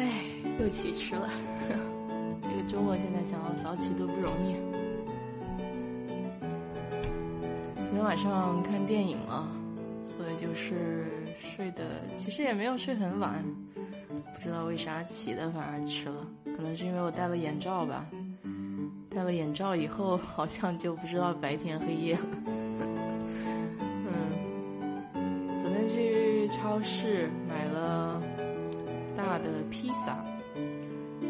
哎，又起迟了。这个周末现在想要早起都不容易。昨天晚上看电影了，所以就是睡的，其实也没有睡很晚。不知道为啥起的反而迟了，可能是因为我戴了眼罩吧。戴了眼罩以后，好像就不知道白天黑夜了。大的披萨，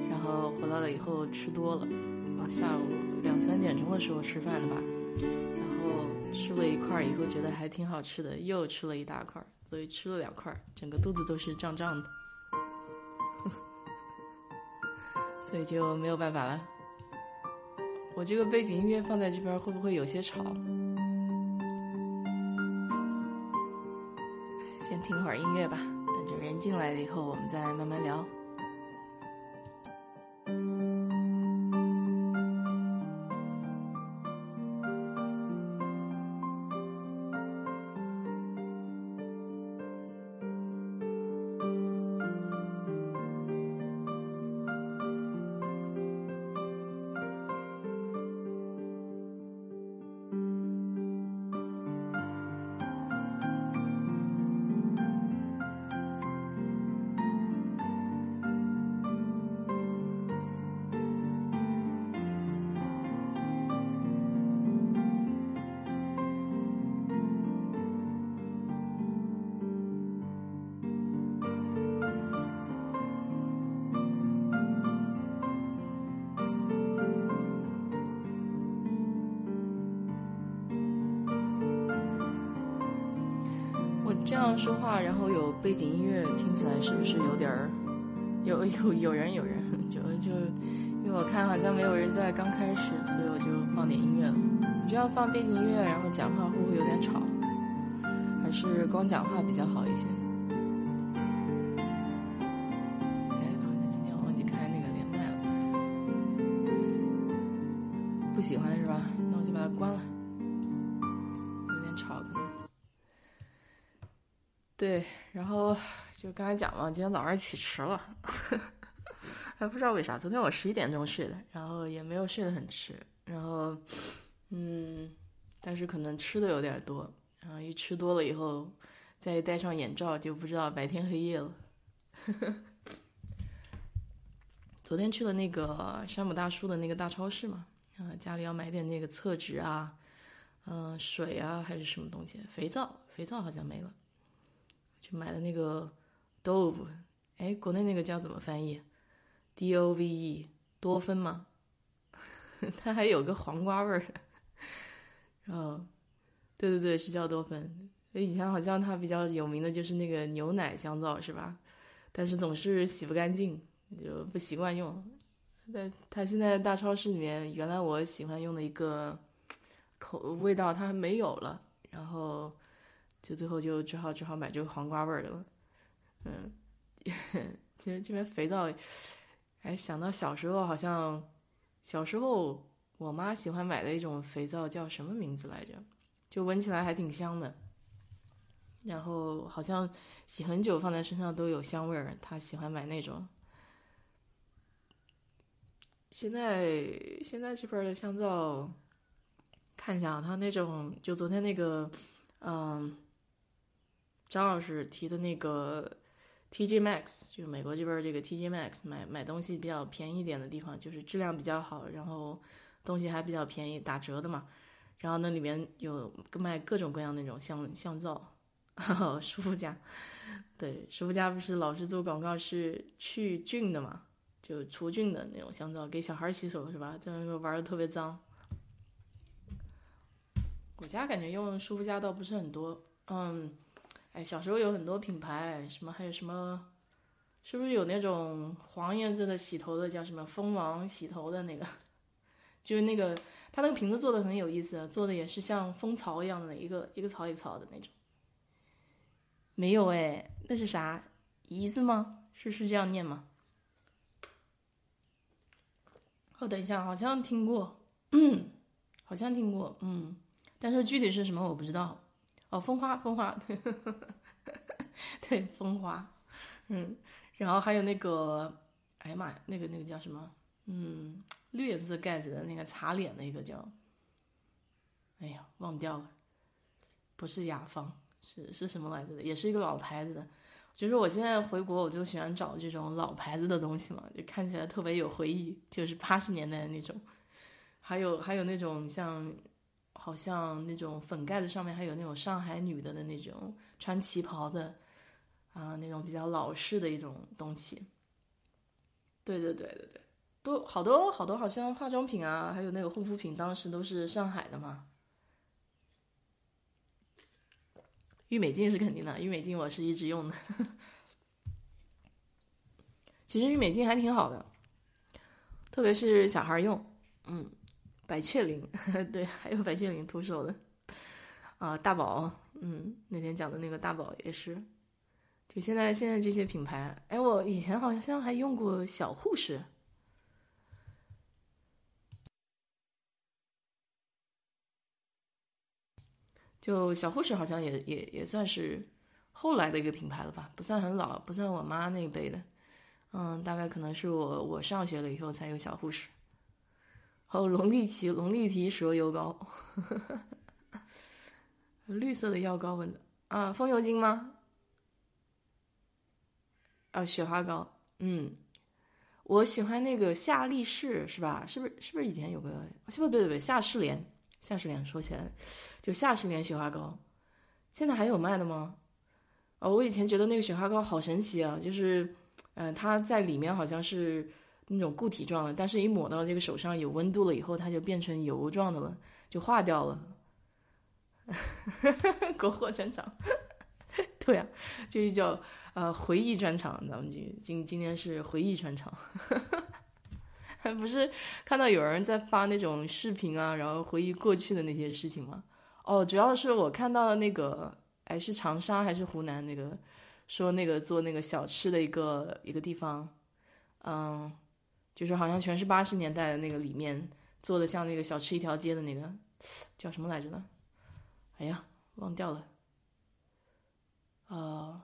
然后回来了以后吃多了，啊，下午两三点钟的时候吃饭的吧，然后吃了一块以后觉得还挺好吃的，又吃了一大块，所以吃了两块，整个肚子都是胀胀的，所以就没有办法了。我这个背景音乐放在这边会不会有些吵？先听会儿音乐吧，人进来了以后，我们再慢慢聊。讲了，今天早上起迟了，还不知道为啥。昨天我十一点钟睡的，然后也没有睡得很迟，然后，嗯，但是可能吃的有点多，然后一吃多了以后，再戴上眼罩，就不知道白天黑夜了。昨天去了那个山姆大叔的那个大超市嘛，啊，家里要买点那个厕纸啊，嗯，水啊，还是什么东西，肥皂，肥皂好像没了。去买的那个 Dove，哎，国内那个叫怎么翻译？D O V E 多芬吗？它还有个黄瓜味儿。然 后，对对对，是叫多芬。以前好像它比较有名的就是那个牛奶香皂，是吧？但是总是洗不干净，就不习惯用。但它现在大超市里面，原来我喜欢用的一个口味道，它没有了。然后。就最后就只好只好买这个黄瓜味儿的了，嗯，其实这边肥皂，哎，想到小时候好像，小时候我妈喜欢买的一种肥皂叫什么名字来着？就闻起来还挺香的，然后好像洗很久放在身上都有香味儿，她喜欢买那种。现在现在这边的香皂，看一下它那种就昨天那个，嗯。张老师提的那个 TJ Max，就美国这边这个 TJ Max，买买东西比较便宜一点的地方，就是质量比较好，然后东西还比较便宜，打折的嘛。然后那里面有卖各种各样那种香香皂，舒肤佳，对，舒肤佳不是老是做广告是去菌的嘛，就除菌的那种香皂，给小孩洗手是吧？在那个玩的特别脏。我家感觉用舒肤佳倒不是很多，嗯。哎，小时候有很多品牌，什么还有什么，是不是有那种黄颜色的洗头的，叫什么蜂王洗头的那个？就是那个，它那个瓶子做的很有意思，做的也是像蜂巢一样的，一个一个槽一个槽的那种。没有哎，那是啥？胰子吗？是是这样念吗？哦，等一下，好像听过，好像听过，嗯，但是具体是什么我不知道。哦，蜂花，蜂花，对，蜂花，嗯，然后还有那个，哎呀妈呀，那个那个叫什么？嗯，绿颜色盖子的那个擦脸的一个叫，哎呀，忘掉了，不是雅芳，是是什么来着的？也是一个老牌子的。就是我现在回国，我就喜欢找这种老牌子的东西嘛，就看起来特别有回忆，就是八十年代的那种。还有还有那种像，好像那种粉盖子上面还有那种上海女的的那种穿旗袍的，啊，那种比较老式的一种东西。对对对对对，都好多好多，好像化妆品啊，还有那个护肤品，当时都是上海的嘛。郁美净是肯定的，郁美净我是一直用的。其实郁美净还挺好的，特别是小孩用。嗯，百雀羚，对，还有百雀羚徒手的。啊，大宝，嗯，那天讲的那个大宝也是。就现在现在这些品牌，哎，我以前好像还用过小护士。就小护士好像也也也算是后来的一个品牌了吧，不算很老，不算我妈那一辈的，嗯，大概可能是我我上学了以后才有小护士。还有龙力奇龙力奇蛇油膏，绿色的药膏闻的啊，风油精吗？啊，雪花膏，嗯，我喜欢那个夏力士是吧？是不是是不是以前有个？是不是对对对，夏士莲。夏士莲说起来，就夏士莲雪花膏，现在还有卖的吗？哦，我以前觉得那个雪花膏好神奇啊，就是，嗯，它在里面好像是那种固体状的，但是一抹到这个手上有温度了以后，它就变成油状的了，就化掉了。国货专场，对啊，就是叫呃回忆专场，咱们今今今天是回忆专场。不是看到有人在发那种视频啊，然后回忆过去的那些事情吗？哦，主要是我看到了那个，哎，是长沙还是湖南那个，说那个做那个小吃的一个一个地方，嗯，就是好像全是八十年代的那个里面做的，像那个小吃一条街的那个，叫什么来着呢？哎呀，忘掉了，呃，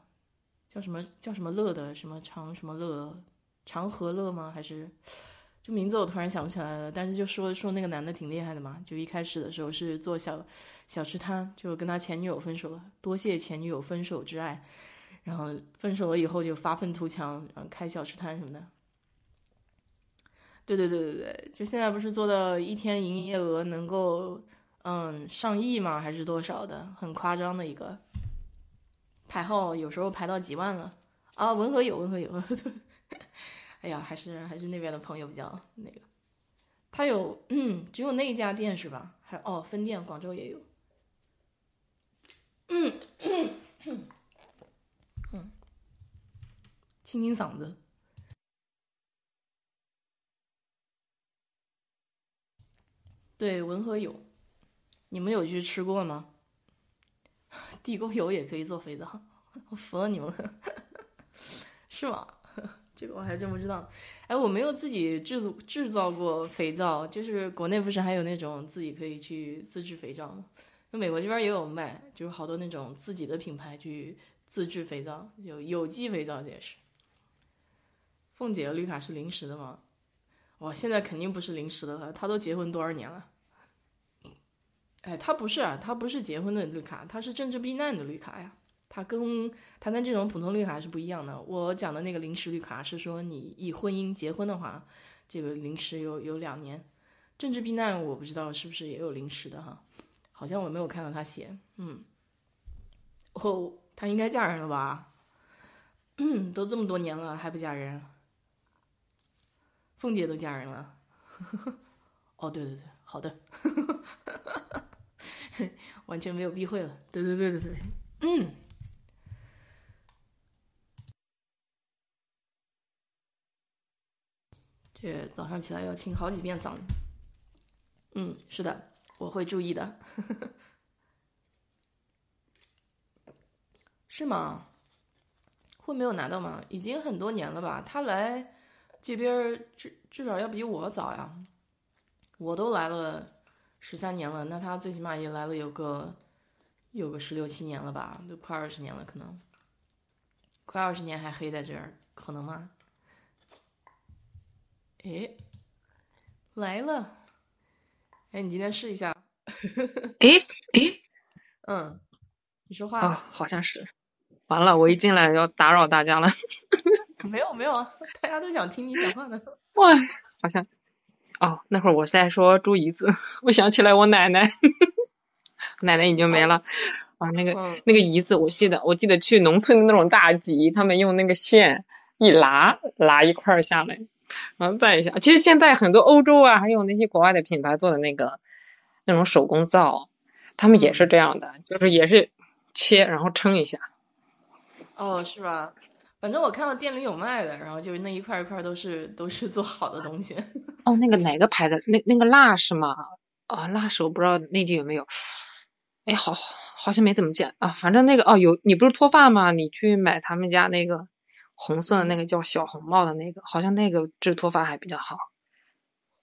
叫什么叫什么乐的，什么长什么乐，长河乐吗？还是？就名字我突然想不起来了，但是就说说那个男的挺厉害的嘛，就一开始的时候是做小小吃摊，就跟他前女友分手了，多谢前女友分手之爱，然后分手了以后就发愤图强，然后开小吃摊什么的。对对对对对，就现在不是做到一天营业额能够嗯上亿吗？还是多少的，很夸张的一个排号，有时候排到几万了啊！文和友，文和友。哎呀，还是还是那边的朋友比较那个，他有嗯，只有那一家店是吧？还哦，分店广州也有。嗯嗯嗯，清清嗓子。对，文和友，你们有去吃过吗？地沟油也可以做肥皂，我服了你们了，是吗？这个我还真不知道，哎，我没有自己制作制造过肥皂，就是国内不是还有那种自己可以去自制肥皂吗？那美国这边也有卖，就是好多那种自己的品牌去自制肥皂，有有机肥皂这也是。凤姐的绿卡是临时的吗？哇，现在肯定不是临时的了，他都结婚多少年了？哎，他不是啊，他不是结婚的绿卡，他是政治避难的绿卡呀。他跟他跟这种普通绿卡是不一样的。我讲的那个临时绿卡是说你以婚姻结婚的话，这个临时有有两年。政治避难我不知道是不是也有临时的哈，好像我没有看到他写。嗯，哦，他应该嫁人了吧？都这么多年了还不嫁人？凤姐都嫁人了。哦，对对对，好的，完全没有避讳了。对对对对对，嗯。这早上起来要清好几遍嗓子。嗯，是的，我会注意的。是吗？会没有拿到吗？已经很多年了吧？他来这边至至少要比我早呀。我都来了十三年了，那他最起码也来了有个有个十六七年了吧？都快二十年了，可能快二十年还黑在这儿，可能吗？诶，来了！哎，你今天试一下。诶诶，嗯，你说话。哦，好像是。完了，我一进来要打扰大家了。没有没有啊，大家都想听你讲话呢。哇，好像。哦，那会儿我在说猪胰子，我想起来我奶奶，奶奶已经没了。啊，那个那个胰子，我记得我记得去农村的那种大集，他们用那个线一拉拉一块儿下来，然后再一下。其实现在很多欧洲啊，还有那些国外的品牌做的那个那种手工皂，他们也是这样的，就是也是切然后称一下。哦，是吧？反正我看到店里有卖的，然后就是那一块一块都是都是做好的东西。哦，那个哪个牌子？那那个蜡是吗？啊，蜡是我不知道内地有没有。哎，好，好像没怎么见啊。反正那个哦，有你不是脱发吗？你去买他们家那个红色的那个叫小红帽的那个，好像那个治脱发还比较好。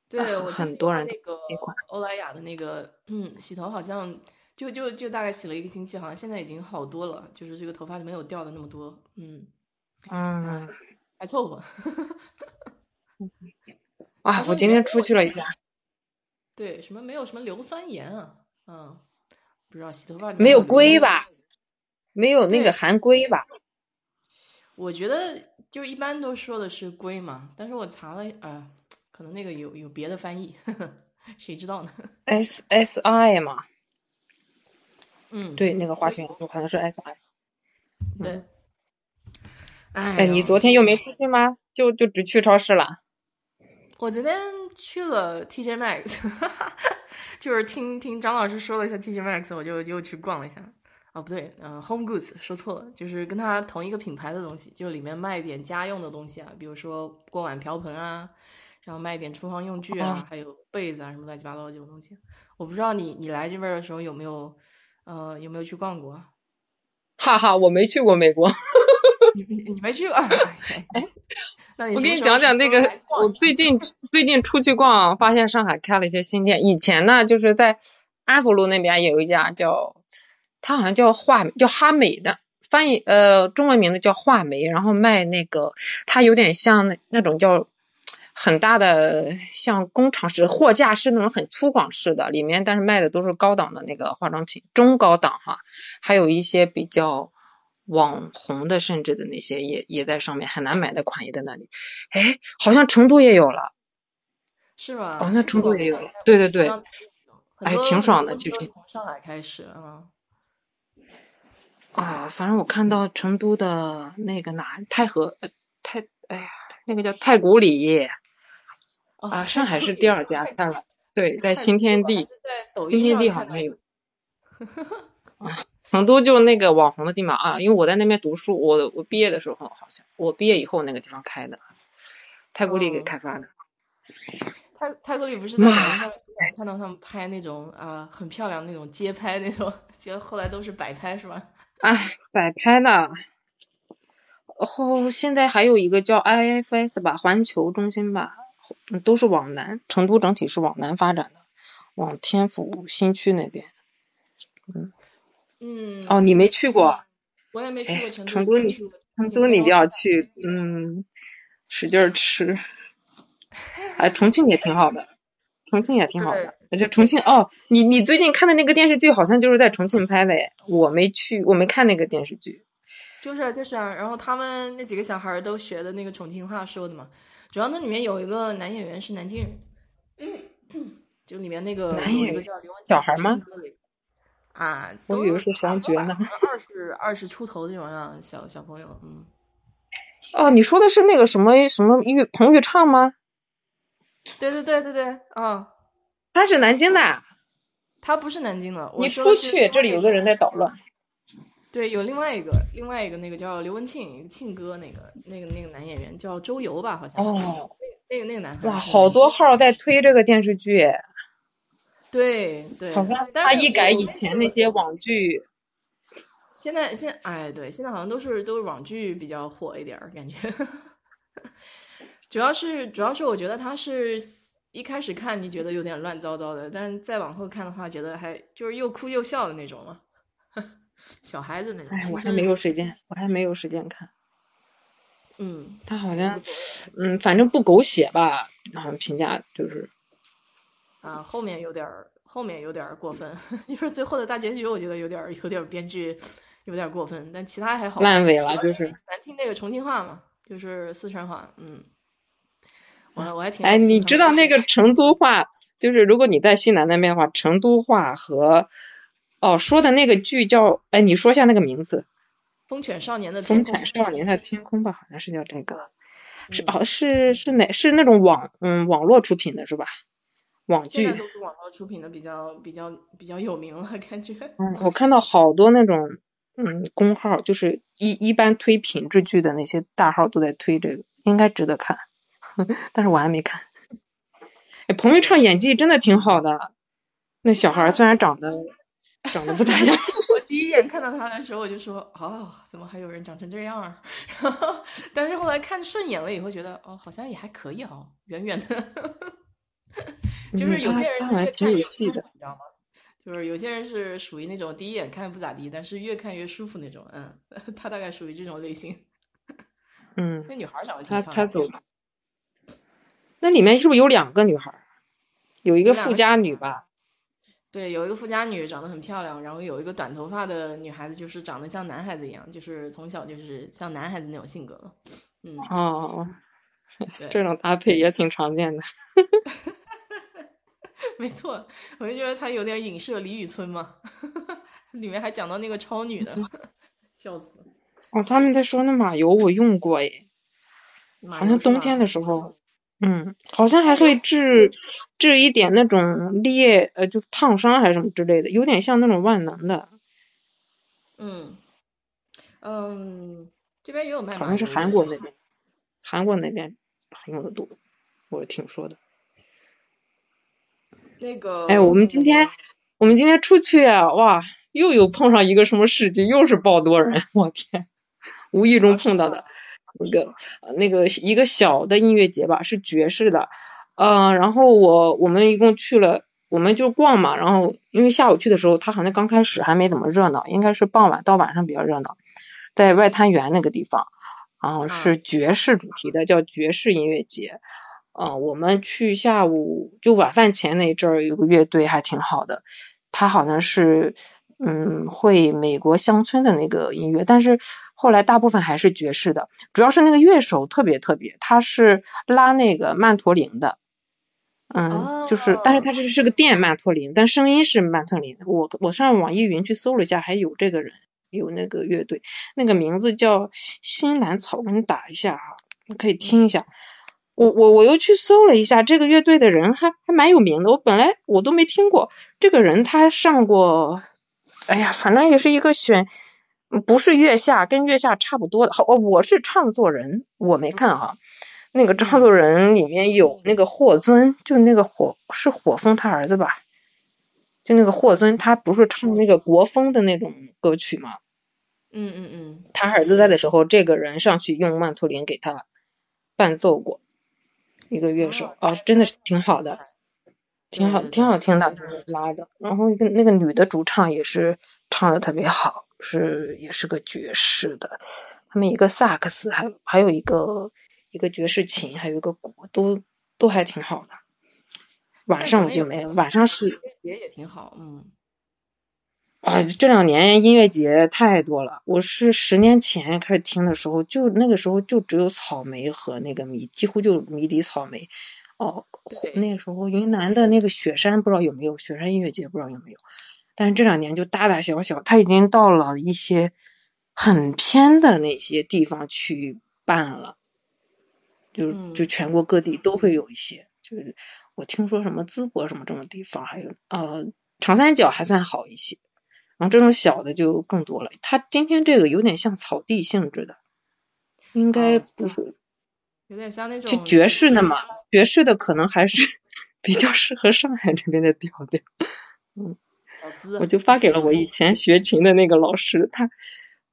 对，我很多人那个欧莱雅的那个，嗯，洗头好像就就就大概洗了一个星期，好像现在已经好多了，就是这个头发就没有掉的那么多。嗯嗯，还凑合。啊，我今天出去了一下。对，什么没有什么硫酸盐啊？嗯。不知道洗头发没有硅吧？没有那个含硅吧？我觉得就一般都说的是硅嘛，但是我查了啊，可能那个有有别的翻译呵呵，谁知道呢？S S I 嘛，嗯，对，那个化学元素好像是 S I。对。哎，你昨天又没出去吗？就就只去超市了？我昨天去了 T J Max。就是听听张老师说了一下 TJ Max，我就又去逛了一下。哦，不对，嗯，Home Goods 说错了，就是跟他同一个品牌的东西，就里面卖点家用的东西啊，比如说锅碗瓢盆啊，然后卖点厨房用具啊，还有被子啊，什么乱七八糟这种东西。我不知道你你来这边的时候有没有呃有没有去逛过？哈哈，我没去过美国。你你没去过？我给你讲讲那个，我最近 最近出去逛，发现上海开了一些新店。以前呢，就是在安福路那边有一家叫，它好像叫画叫哈美的，翻译呃中文名字叫画眉，然后卖那个，它有点像那那种叫很大的像工厂式货架是那种很粗犷式的，里面但是卖的都是高档的那个化妆品，中高档哈，还有一些比较。网红的甚至的那些也也在上面，很难买的款也在那里。哎，好像成都也有了，是吗？哦，那成都也有，对对对，哎，挺爽的，其实。从上海开始啊。啊，反正我看到成都的那个哪太和太，哎呀，那个叫太古里。啊，上海是第二家，看了，对，在新天地，新天地好像有。啊。成都就那个网红的地方啊，因为我在那边读书，我我毕业的时候好像我毕业以后那个地方开的，太古里给开发的。太太古里不是在网上看到他们拍那种啊很漂亮那种街拍那种，结果后来都是摆拍是吧？哎，摆拍的。后现在还有一个叫 IFS 吧，环球中心吧，都是往南，成都整体是往南发展的，往天府新区那边，嗯。嗯，哦，你没去过，我也没去过成都。成都你，成都你一定要去，嗯，使劲吃。哎，重庆也挺好的，重庆也挺好的。而且重庆，哦，你你最近看的那个电视剧好像就是在重庆拍的，我没去，我没看那个电视剧。就是就是啊，然后他们那几个小孩都学的那个重庆话说的嘛。主要那里面有一个男演员是南京人，就里面那个男演员小孩吗？啊，我以为是黄觉呢，二十二十出头这种样小小朋友，嗯。哦，你说的是那个什么什么玉彭昱畅吗？对对对对对，嗯。他是南京的。他不是南京的。你出去，这里有个人在捣乱。对，有另外一个，另外一个那个叫刘文庆，庆哥那个那个那个男演员叫周游吧，好像。哦。那个那个男孩。哇，好多号在推这个电视剧。对对，好像他一改以前那些网剧，现在现哎对，现在好像都是都是网剧比较火一点儿，感觉。主要是主要是我觉得他是一开始看你觉得有点乱糟糟的，但是再往后看的话，觉得还就是又哭又笑的那种了，小孩子那种。哎，我还没有时间，我还没有时间看。嗯，他好像，嗯，反正不狗血吧，好像评价就是，啊，后面有点儿，后面有点儿过分，就是最后的大结局，我觉得有点儿，有点儿编剧有点过分，但其他还好。烂尾了，就是难听那个重庆话嘛，就是四川话，嗯，我我还挺哎，你知道那个成都话，就是如果你在西南那边的话，成都话和哦说的那个剧叫，哎，你说一下那个名字。风犬少年的风犬少年的天空吧，好像是叫这个，是哦，是是哪是那种网嗯网络出品的是吧？网剧现在都是网络出品的，比较比较比较有名了，感觉。嗯，我看到好多那种嗯公号，就是一一般推品质剧的那些大号都在推这个，应该值得看，但是我还没看。哎，彭昱畅演技真的挺好的，那小孩虽然长得 长得不咋样。第一眼看到他的时候，我就说：“哦，怎么还有人长成这样啊？”然后，但是后来看顺眼了以后，觉得哦，好像也还可以哦，远远的。就是有些人越看越舒服，你知道吗？就是有些人是属于那种第一眼看不咋地，但是越看越舒服那种。嗯，他大概属于这种类型。嗯，那女孩长得他他走了。那里面是不是有两个女孩？有一个富家女吧？对，有一个富家女长得很漂亮，然后有一个短头发的女孩子，就是长得像男孩子一样，就是从小就是像男孩子那种性格嗯哦，这种搭配也挺常见的。没错，我就觉得他有点影射李宇春嘛，里面还讲到那个超女的，笑死。哦，他们在说那马油我用过诶，好像冬天的时候。嗯，好像还会治治一点那种裂呃，就烫伤还是什么之类的，有点像那种万能的。嗯嗯，这边也有卖。好像是韩国那边，韩国那边用的多，我听说的。那个，哎，我们今天我们今天出去啊，哇，又有碰上一个什么事情，又是爆多人，我天，无意中碰到的。那个那个一个小的音乐节吧，是爵士的，嗯，然后我我们一共去了，我们就逛嘛，然后因为下午去的时候，他好像刚开始还没怎么热闹，应该是傍晚到晚上比较热闹，在外滩源那个地方，然后，是爵士主题的，叫爵士音乐节，嗯，我们去下午就晚饭前那一阵儿有个乐队还挺好的，他好像是。嗯，会美国乡村的那个音乐，但是后来大部分还是爵士的，主要是那个乐手特别特别，他是拉那个曼陀林的，嗯，就是，但是他这是个电曼陀林，但声音是曼陀林。我我上网易云去搜了一下，还有这个人，有那个乐队，那个名字叫新兰草，我给你打一下啊，你可以听一下。我我我又去搜了一下，这个乐队的人还还蛮有名的，我本来我都没听过这个人，他上过。哎呀，反正也是一个选，不是月下，跟月下差不多的。好，我是唱作人，我没看哈。那个唱作人里面有那个霍尊，就那个火是火风他儿子吧？就那个霍尊，他不是唱那个国风的那种歌曲吗？嗯嗯嗯。他儿子在的时候，这个人上去用曼陀林给他伴奏过，一个乐手啊，真的是挺好的。挺好，挺好听的，拉的。然后一个那个女的主唱也是唱的特别好，是也是个爵士的。他们一个萨克斯，还还有一个一个爵士琴，还有一个鼓，都都还挺好的。晚上我就没了，晚上是也也挺好，嗯。啊，这两年音乐节太多了。我是十年前开始听的时候，就那个时候就只有草莓和那个迷，几乎就迷笛草莓。哦，那时候云南的那个雪山不知道有没有雪山音乐节，不知道有没有。但是这两年就大大小小，他已经到了一些很偏的那些地方去办了，就就全国各地都会有一些。就是我听说什么淄博什么这种地方，还有呃长三角还算好一些，然后这种小的就更多了。他今天这个有点像草地性质的，应该不是。有点像那种就爵士的嘛，爵士的可能还是 比较适合上海这边的调调。嗯，我就发给了我以前学琴的那个老师，他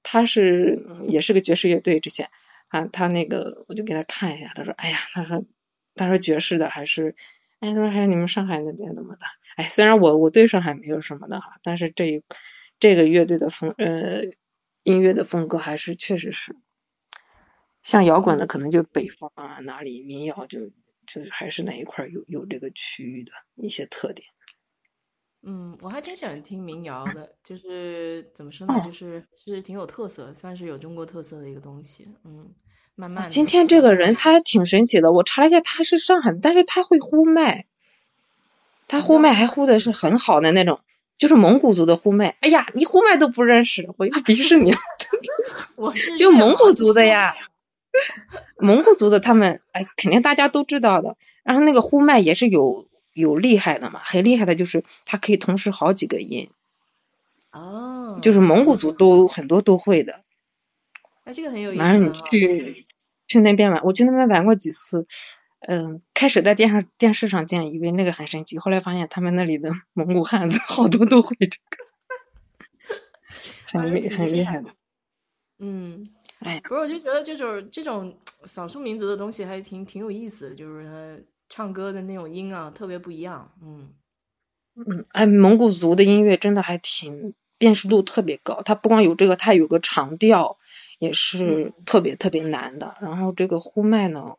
他是也是个爵士乐队，之前啊他那个我就给他看一下，他说哎呀，他说他说爵士的还是哎他说还是你们上海那边怎么的？哎，虽然我我对上海没有什么的哈，但是这一这个乐队的风呃音乐的风格还是确实是。像摇滚的可能就北方啊哪里，民谣就就还是哪一块有有这个区域的一些特点。嗯，我还挺喜欢听民谣的，就是怎么说呢，就是是挺有特色，算是有中国特色的一个东西。嗯，慢慢。今天这个人他挺神奇的，我查了一下，他是上海，但是他会呼麦，他呼麦还呼的是很好的那种，就是蒙古族的呼麦。哎呀，你呼麦都不认识，我要 鄙视你。我是 就蒙古族的呀，蒙古族的他们哎，肯定大家都知道的。然后那个呼麦也是有。有厉害的嘛？很厉害的，就是它可以同时好几个音。哦。就是蒙古族都很多都会的。哎，这个很有意思。反正你去去那边玩，我去那边玩过几次。嗯，开始在电视电视上见，以为那个很神奇，后来发现他们那里的 蒙古汉子好多都会这个，很厉很厉害的。嗯。哎。不是，我就觉得这种这种少数民族的东西还挺挺有意思，就是。唱歌的那种音啊，特别不一样，嗯嗯，哎，蒙古族的音乐真的还挺辨识度特别高，它不光有这个，它有个长调也是特别特别难的。然后这个呼麦呢，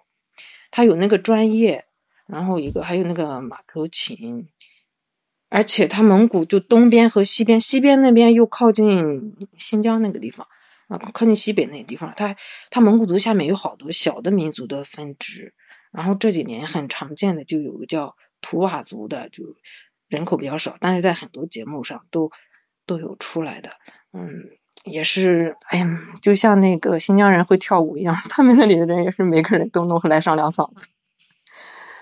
它有那个专业，然后一个还有那个马头琴，而且它蒙古就东边和西边，西边那边又靠近新疆那个地方啊，靠近西北那个地方，它它蒙古族下面有好多小的民族的分支。然后这几年很常见的就有个叫图瓦族的，就人口比较少，但是在很多节目上都都有出来的，嗯，也是，哎呀，就像那个新疆人会跳舞一样，他们那里的人也是每个人都能来上两嗓子，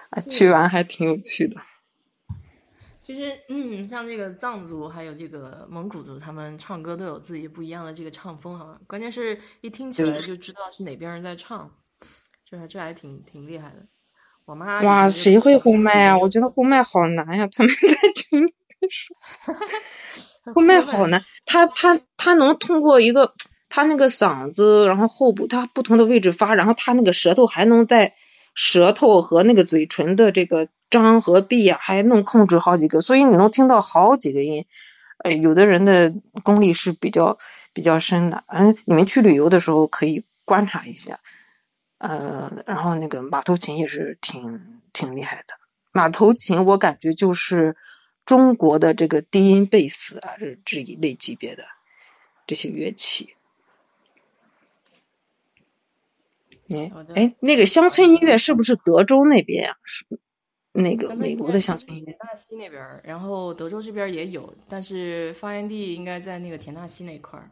啊，去玩还挺有趣的。其实，嗯，像这个藏族还有这个蒙古族，他们唱歌都有自己不一样的这个唱风哈，关键是一听起来就知道是哪边人在唱。这还这还挺挺厉害的，我妈哇，谁会呼麦啊？我觉得呼麦好难呀，他们在群里说，呼麦好呢，他他他能通过一个他那个嗓子，然后后部他不同的位置发，然后他那个舌头还能在舌头和那个嘴唇的这个张和闭啊，还能控制好几个，所以你能听到好几个音。哎，有的人的功力是比较比较深的，嗯，你们去旅游的时候可以观察一下。呃，然后那个马头琴也是挺挺厉害的。马头琴我感觉就是中国的这个低音贝斯啊，是这一类级别的这些乐器。哎哎，那个乡村音乐是不是德州那边呀？是那个美国的乡村音乐。田纳西那边，然后德州这边也有，但是发源地应该在那个田纳西那块儿。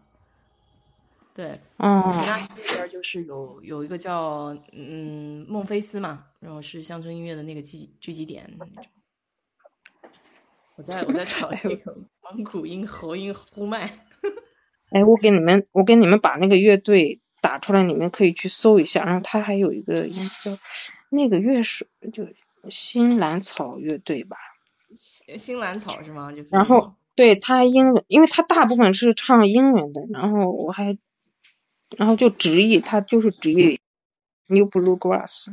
对，嗯，那那边就是有有一个叫嗯孟菲斯嘛，然后是乡村音乐的那个聚聚集点。我在我在 找那个蒙古音喉音呼麦。哎，我给你们我给你们把那个乐队打出来，你们可以去搜一下。然后他还有一个音叫那个乐手，就新兰草乐队吧。新新兰草是吗？就然后对他英文，因为他大部分是唱英文的，然后我还。然后就直译，他就是直译，New Blue Grass。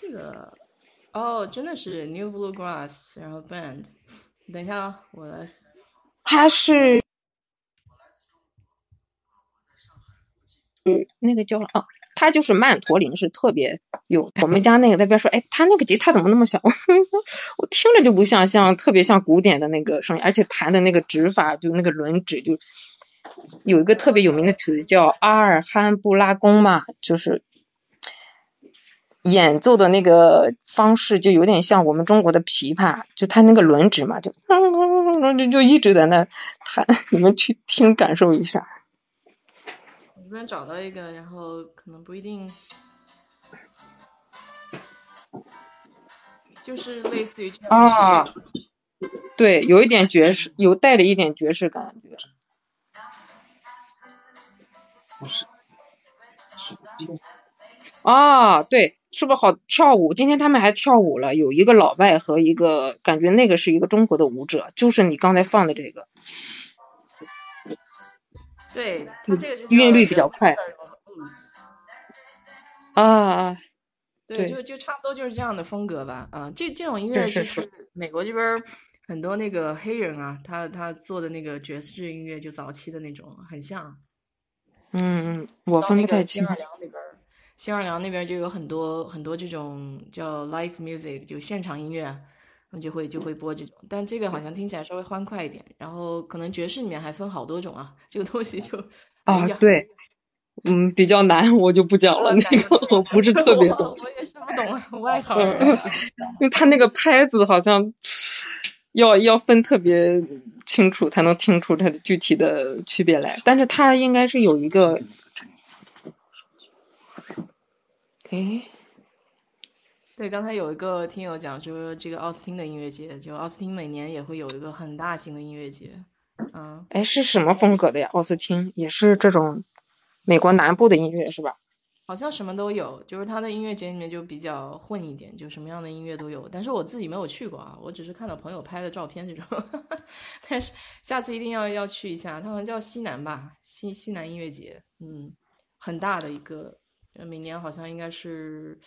这个哦，真的是 New Blue Grass，然后 Band。等一下啊，我来。他是，嗯，那个叫哦，他就是曼陀林，是特别有。我们家那个那边说，哎，他那个吉他怎么那么小？我说，我听着就不像，像特别像古典的那个声音，而且弹的那个指法，就那个轮指就。有一个特别有名的曲子叫《阿尔罕布拉宫》嘛，就是演奏的那个方式就有点像我们中国的琵琶，就它那个轮指嘛，就就就一直在那弹，你们去听感受一下。我这边找到一个，然后可能不一定，就是类似于这样啊，对，有一点爵士，有带着一点爵士感觉。不是，啊，对，是不是好跳舞？今天他们还跳舞了，有一个老外和一个，感觉那个是一个中国的舞者，就是你刚才放的这个。对，他这个就韵律比较快。啊啊，对，就就差不多就是这样的风格吧。啊，这这种音乐就是美国这边很多那个黑人啊，他他做的那个爵士音乐，就早期的那种，很像。嗯嗯，我分不太清。新奥尔良那边就有很多很多这种叫 live music，就现场音乐，那就会就会播这种。但这个好像听起来稍微欢快一点。然后可能爵士里面还分好多种啊，这个东西就 啊对，嗯，比较难，我就不讲了。那个我不是特别懂，我也是不懂外行。因为他那个拍子好像。要要分特别清楚，才能听出它的具体的区别来。但是它应该是有一个，哎，对，刚才有一个听友讲说，这个奥斯汀的音乐节，就奥斯汀每年也会有一个很大型的音乐节，嗯，哎，是什么风格的呀？奥斯汀也是这种美国南部的音乐是吧？好像什么都有，就是他的音乐节里面就比较混一点，就什么样的音乐都有。但是我自己没有去过啊，我只是看到朋友拍的照片这种。但是下次一定要要去一下，他好像叫西南吧，西西南音乐节，嗯，很大的一个，每年好像应该是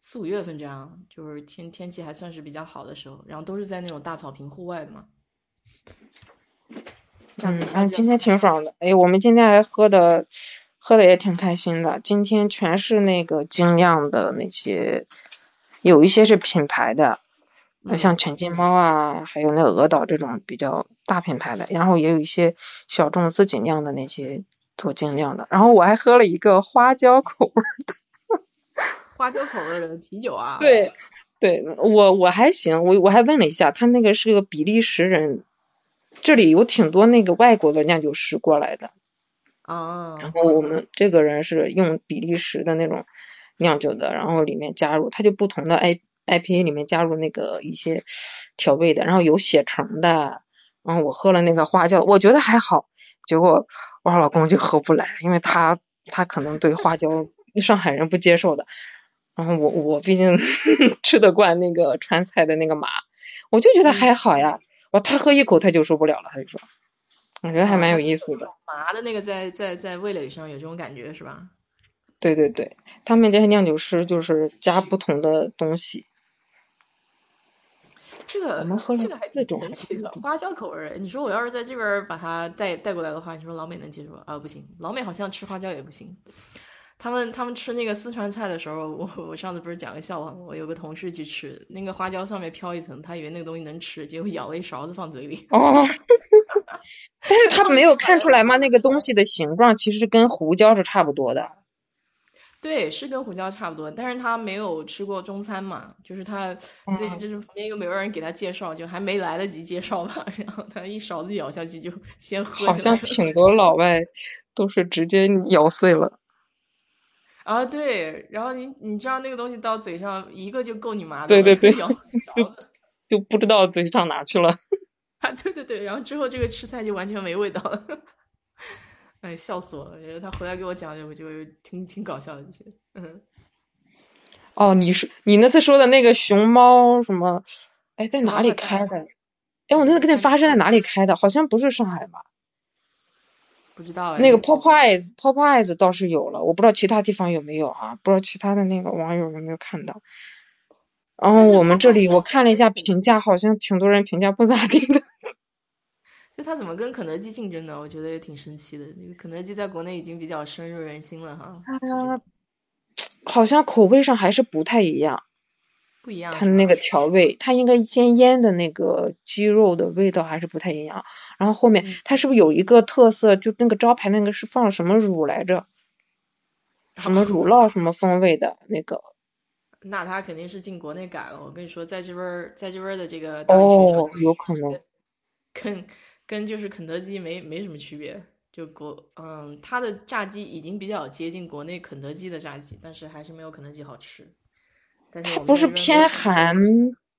四五月份这样，就是天天气还算是比较好的时候，然后都是在那种大草坪户外的嘛。嗯，哎今天挺爽的，哎，我们今天还喝的。喝的也挺开心的，今天全是那个精酿的那些，有一些是品牌的，像全金猫啊，还有那鹅岛这种比较大品牌的，然后也有一些小众自己酿的那些做精酿的，然后我还喝了一个花椒口味的，花椒口味的啤酒啊？对，对我我还行，我我还问了一下，他那个是个比利时人，这里有挺多那个外国的酿酒师过来的。哦，然后我们这个人是用比利时的那种酿酒的，然后里面加入，他就不同的 I IPA 里面加入那个一些调味的，然后有血橙的，然后我喝了那个花椒，我觉得还好，结果我老公就喝不来，因为他他可能对花椒上海人不接受的，然后我我毕竟 吃得惯那个川菜的那个麻，我就觉得还好呀，我他喝一口他就受不了了，他就说。我觉得还蛮有意思的，麻的那个在在在味蕾上有这种感觉是吧？对对对，他们这些酿酒师就是加不同的东西。这个这个还挺神奇的，花椒口味儿。你说我要是在这边把它带带过来的话，你说老美能接受啊？不行，老美好像吃花椒也不行。他们他们吃那个四川菜的时候，我我上次不是讲个笑话吗？我有个同事去吃，那个花椒上面飘一层，他以为那个东西能吃，结果舀了一勺子放嘴里。哦，但是他没有看出来吗？那个东西的形状其实跟胡椒是差不多的。对，是跟胡椒差不多，但是他没有吃过中餐嘛，就是他这这旁边又没有人给他介绍，就还没来得及介绍吧，然后他一勺子舀下去就先喝。好像挺多老外都是直接咬碎了。啊，对，然后你你知道那个东西到嘴上一个就够你麻的，对对对，就 就不知道嘴上哪去了。啊，对对对，然后之后这个吃菜就完全没味道了，哎，笑死我了！觉得他回来给我讲，我就挺挺搞笑的这些。嗯，哦，你说你那次说的那个熊猫什么？哎，在哪里开的？哎，我那次跟你发生在哪里开的？好像不是上海吧？不知道那个 Popeyes，Popeyes 倒是有了，我不知道其他地方有没有啊？不知道其他的那个网友有没有看到。然后我们这里我看了一下评价，好像挺多人评价不咋地的。就他怎么跟肯德基竞争呢？我觉得也挺神奇的。那个肯德基在国内已经比较深入人心了哈。他好像口味上还是不太一样。不一样，它那个调味，它应该先腌的那个鸡肉的味道还是不太一样。然后后面它是不是有一个特色？就那个招牌那个是放了什么乳来着？什么乳酪什么风味的那个？那他肯定是进国内改了。我跟你说，在这边，在这边的这个哦，有可能跟跟就是肯德基没没什么区别。就国嗯，它的炸鸡已经比较接近国内肯德基的炸鸡，但是还是没有肯德基好吃。它不是偏韩，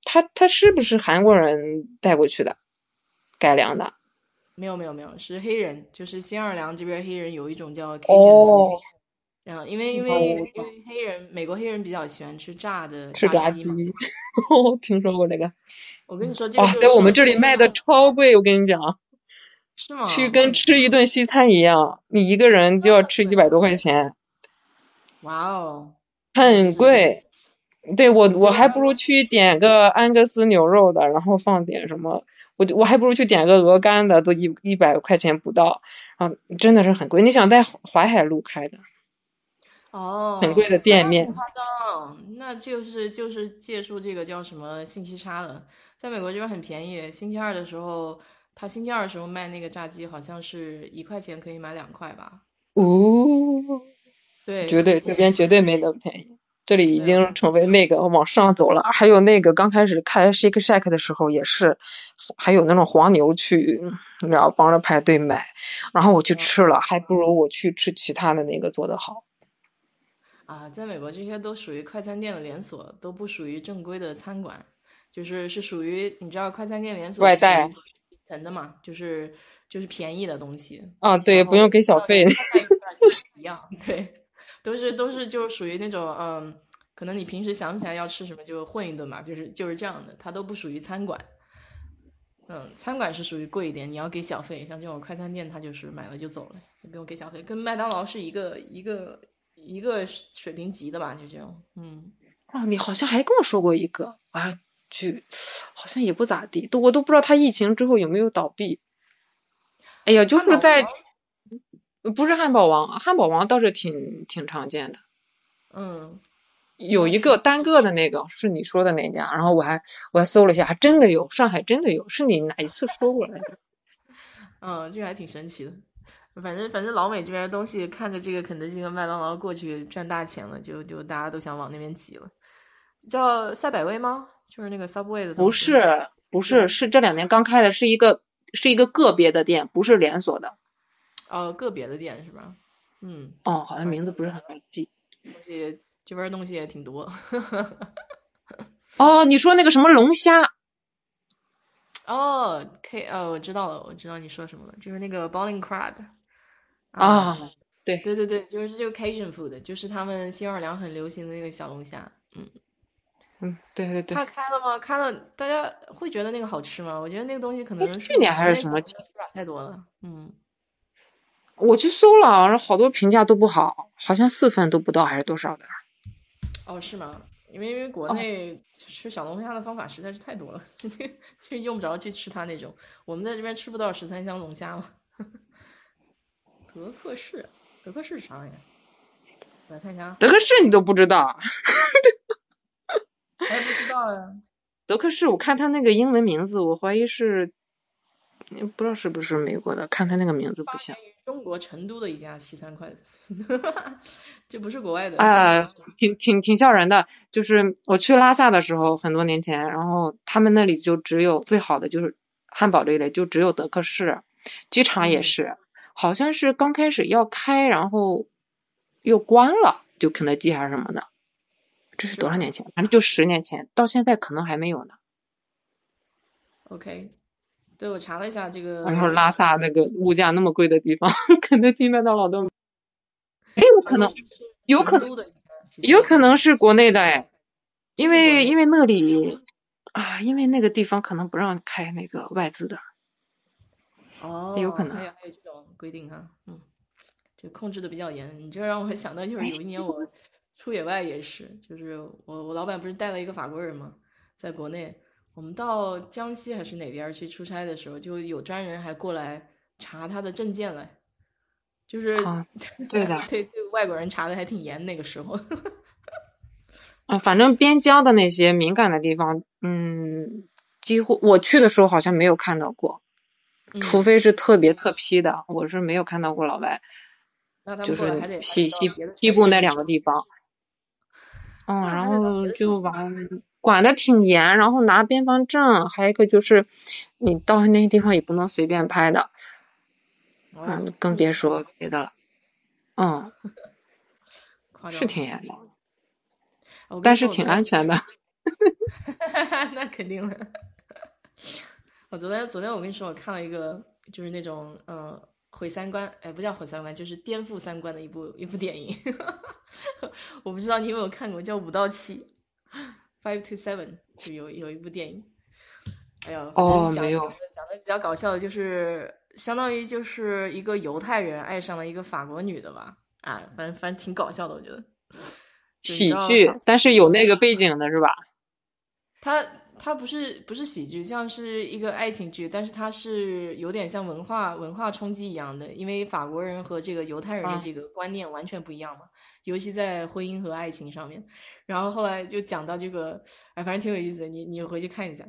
他他是不是韩国人带过去的改良的？没有没有没有，是黑人，就是新奥尔良这边黑人有一种叫哦，嗯，因为因为因为黑人美国黑人比较喜欢吃炸的炸鸡，听说过这个。我跟你说，哇，在我们这里卖的超贵，我跟你讲，是吗？去跟吃一顿西餐一样，你一个人就要吃一百多块钱。哇哦，很贵。对我我还不如去点个安格斯牛肉的，然后放点什么，我我还不如去点个鹅肝的，都一一百块钱不到。啊，真的是很贵。你想在淮海路开的，哦，很贵的店面，夸张，那就是就是借助这个叫什么信息差的，在美国这边很便宜。星期二的时候，他星期二的时候卖那个炸鸡，好像是一块钱可以买两块吧？哦，对，绝对这边绝对没那么便宜。这里已经成为那个往上走了，还有那个刚开始开 Shake Shack 的时候也是，还有那种黄牛去，然后帮着排队买，然后我去吃了，还不如我去吃其他的那个做的好。啊，在美国这些都属于快餐店的连锁，都不属于正规的餐馆，就是是属于你知道快餐店连锁外带层的嘛，就是就是便宜的东西。啊，对，不用给小费。一样，对。都是都是就是属于那种嗯，可能你平时想不起来要吃什么就混一顿嘛，就是就是这样的，它都不属于餐馆。嗯，餐馆是属于贵一点，你要给小费。像这种快餐店，它就是买了就走了，也不用给小费，跟麦当劳是一个一个一个水平级的吧，就这样。嗯，哦，你好像还跟我说过一个，我要去，好像也不咋地，都我都不知道他疫情之后有没有倒闭。哎呀，就是在。不是汉堡王，汉堡王倒是挺挺常见的。嗯，有一个单个的那个是你说的那家，然后我还我还搜了一下，还真的有，上海真的有，是你哪一次说过来着？嗯，这个还挺神奇的。反正反正老美这边的东西，看着这个肯德基和麦当劳过去赚大钱了，就就大家都想往那边挤了。叫赛百味吗？就是那个 Subway 的？不是，不是，是这两年刚开的，是一个是一个个别的店，不是连锁的。哦，个别的店是吧？嗯，哦，好像名字不是很好记。东西这边东西也挺多。哦，你说那个什么龙虾？哦，K，哦，我知道了，我知道你说什么了，就是那个 Bowling Crab。啊，对，对对对，就是这个 Cajun food，就是他们新奥尔良很流行的那个小龙虾。嗯嗯，对对对。他开了吗？开了，大家会觉得那个好吃吗？我觉得那个东西可能去年还是什么，太多了。嗯。我去搜了，好多评价都不好，好像四分都不到，还是多少的？哦，是吗？因为因为国内吃小龙虾的方法实在是太多了，就用不着去吃它那种。我们在这边吃不到十三香龙虾嘛。德克士，德克士是啥玩意？来看一下。德克士你都不知道？我也不知道呀。德克士，我看他那个英文名字，我怀疑是。不知道是不是美国的，看他那个名字不像。中国成都的一家西餐馆，这不是国外的。啊，挺挺挺吓人的。就是我去拉萨的时候，很多年前，然后他们那里就只有最好的就是汉堡这一类，就只有德克士。机场也是，好像是刚开始要开，然后又关了，就肯德基还是什么的。这是多少年前？反正就十年前，到现在可能还没有呢。OK。对，我查了一下这个。然后拉萨那个物价那么贵的地方，肯德基、麦当劳都，有可能，有可能，有可能是国内的哎，因为因为那里啊，因为那个地方可能不让开那个外资的。哦。有可能。还有还有这种规定哈，嗯，就控制的比较严。你这让我想到就是有一年我出野外也是，就是我我老板不是带了一个法国人嘛，在国内。我们到江西还是哪边去出差的时候，就有专人还过来查他的证件来，就是对的，对对外国人查的还挺严那个时候。啊，反正边疆的那些敏感的地方，嗯，几乎我去的时候好像没有看到过，除非是特别特批的，我是没有看到过老外，就是西西西部那两个地方。嗯，然后就完。管的挺严，然后拿边防证，还有一个就是你到那些地方也不能随便拍的，嗯，更别说别的了，嗯，是挺严的，但是挺安全的，那肯定的。我昨天昨天我跟你说，我看了一个就是那种嗯毁三观，哎，不叫毁三观，就是颠覆三观的一部一部电影，我不知道你有没有看过，叫《五到七》。Five to Seven 就有有一部电影，哎呀，哦，没有讲的比较搞笑的，就是相当于就是一个犹太人爱上了一个法国女的吧，啊，反正反正挺搞笑的，我觉得。喜剧，但是有那个背景的是吧？他它不是不是喜剧，像是一个爱情剧，但是它是有点像文化文化冲击一样的，因为法国人和这个犹太人的这个观念完全不一样嘛，尤其在婚姻和爱情上面。然后后来就讲到这个，哎，反正挺有意思的，你你回去看一下，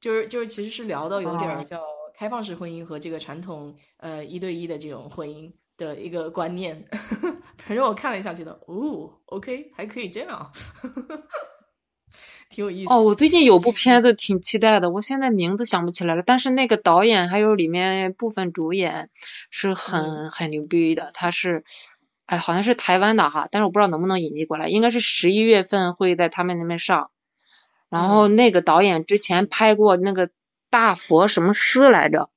就是就是其实是聊到有点叫开放式婚姻和这个传统呃一对一的这种婚姻的一个观念。反正我看了一下，觉得哦，OK，还可以这样。挺有意思哦，我最近有部片子挺期待的，我现在名字想不起来了，但是那个导演还有里面部分主演是很很牛逼的，他是，哎，好像是台湾的哈，但是我不知道能不能引进过来，应该是十一月份会在他们那边上。然后那个导演之前拍过那个大佛什么寺来着，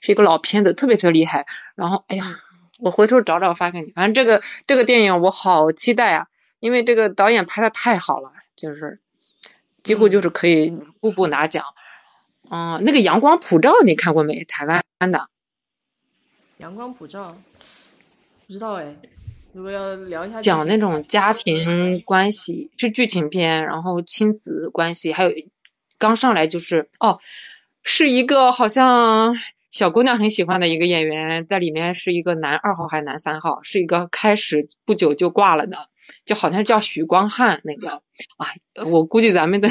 是一个老片子，特别特别厉害。然后哎呀，我回头找找发给你，反正这个这个电影我好期待啊，因为这个导演拍的太好了，就是。几乎就是可以步步拿奖，嗯，那个阳光普照你看过没？台湾的阳光普照，不知道哎。如果要聊一下，讲那种家庭关系是剧情片，然后亲子关系，还有刚上来就是哦，是一个好像小姑娘很喜欢的一个演员，在里面是一个男二号还是男三号？是一个开始不久就挂了的。就好像叫许光汉那个啊，我估计咱们的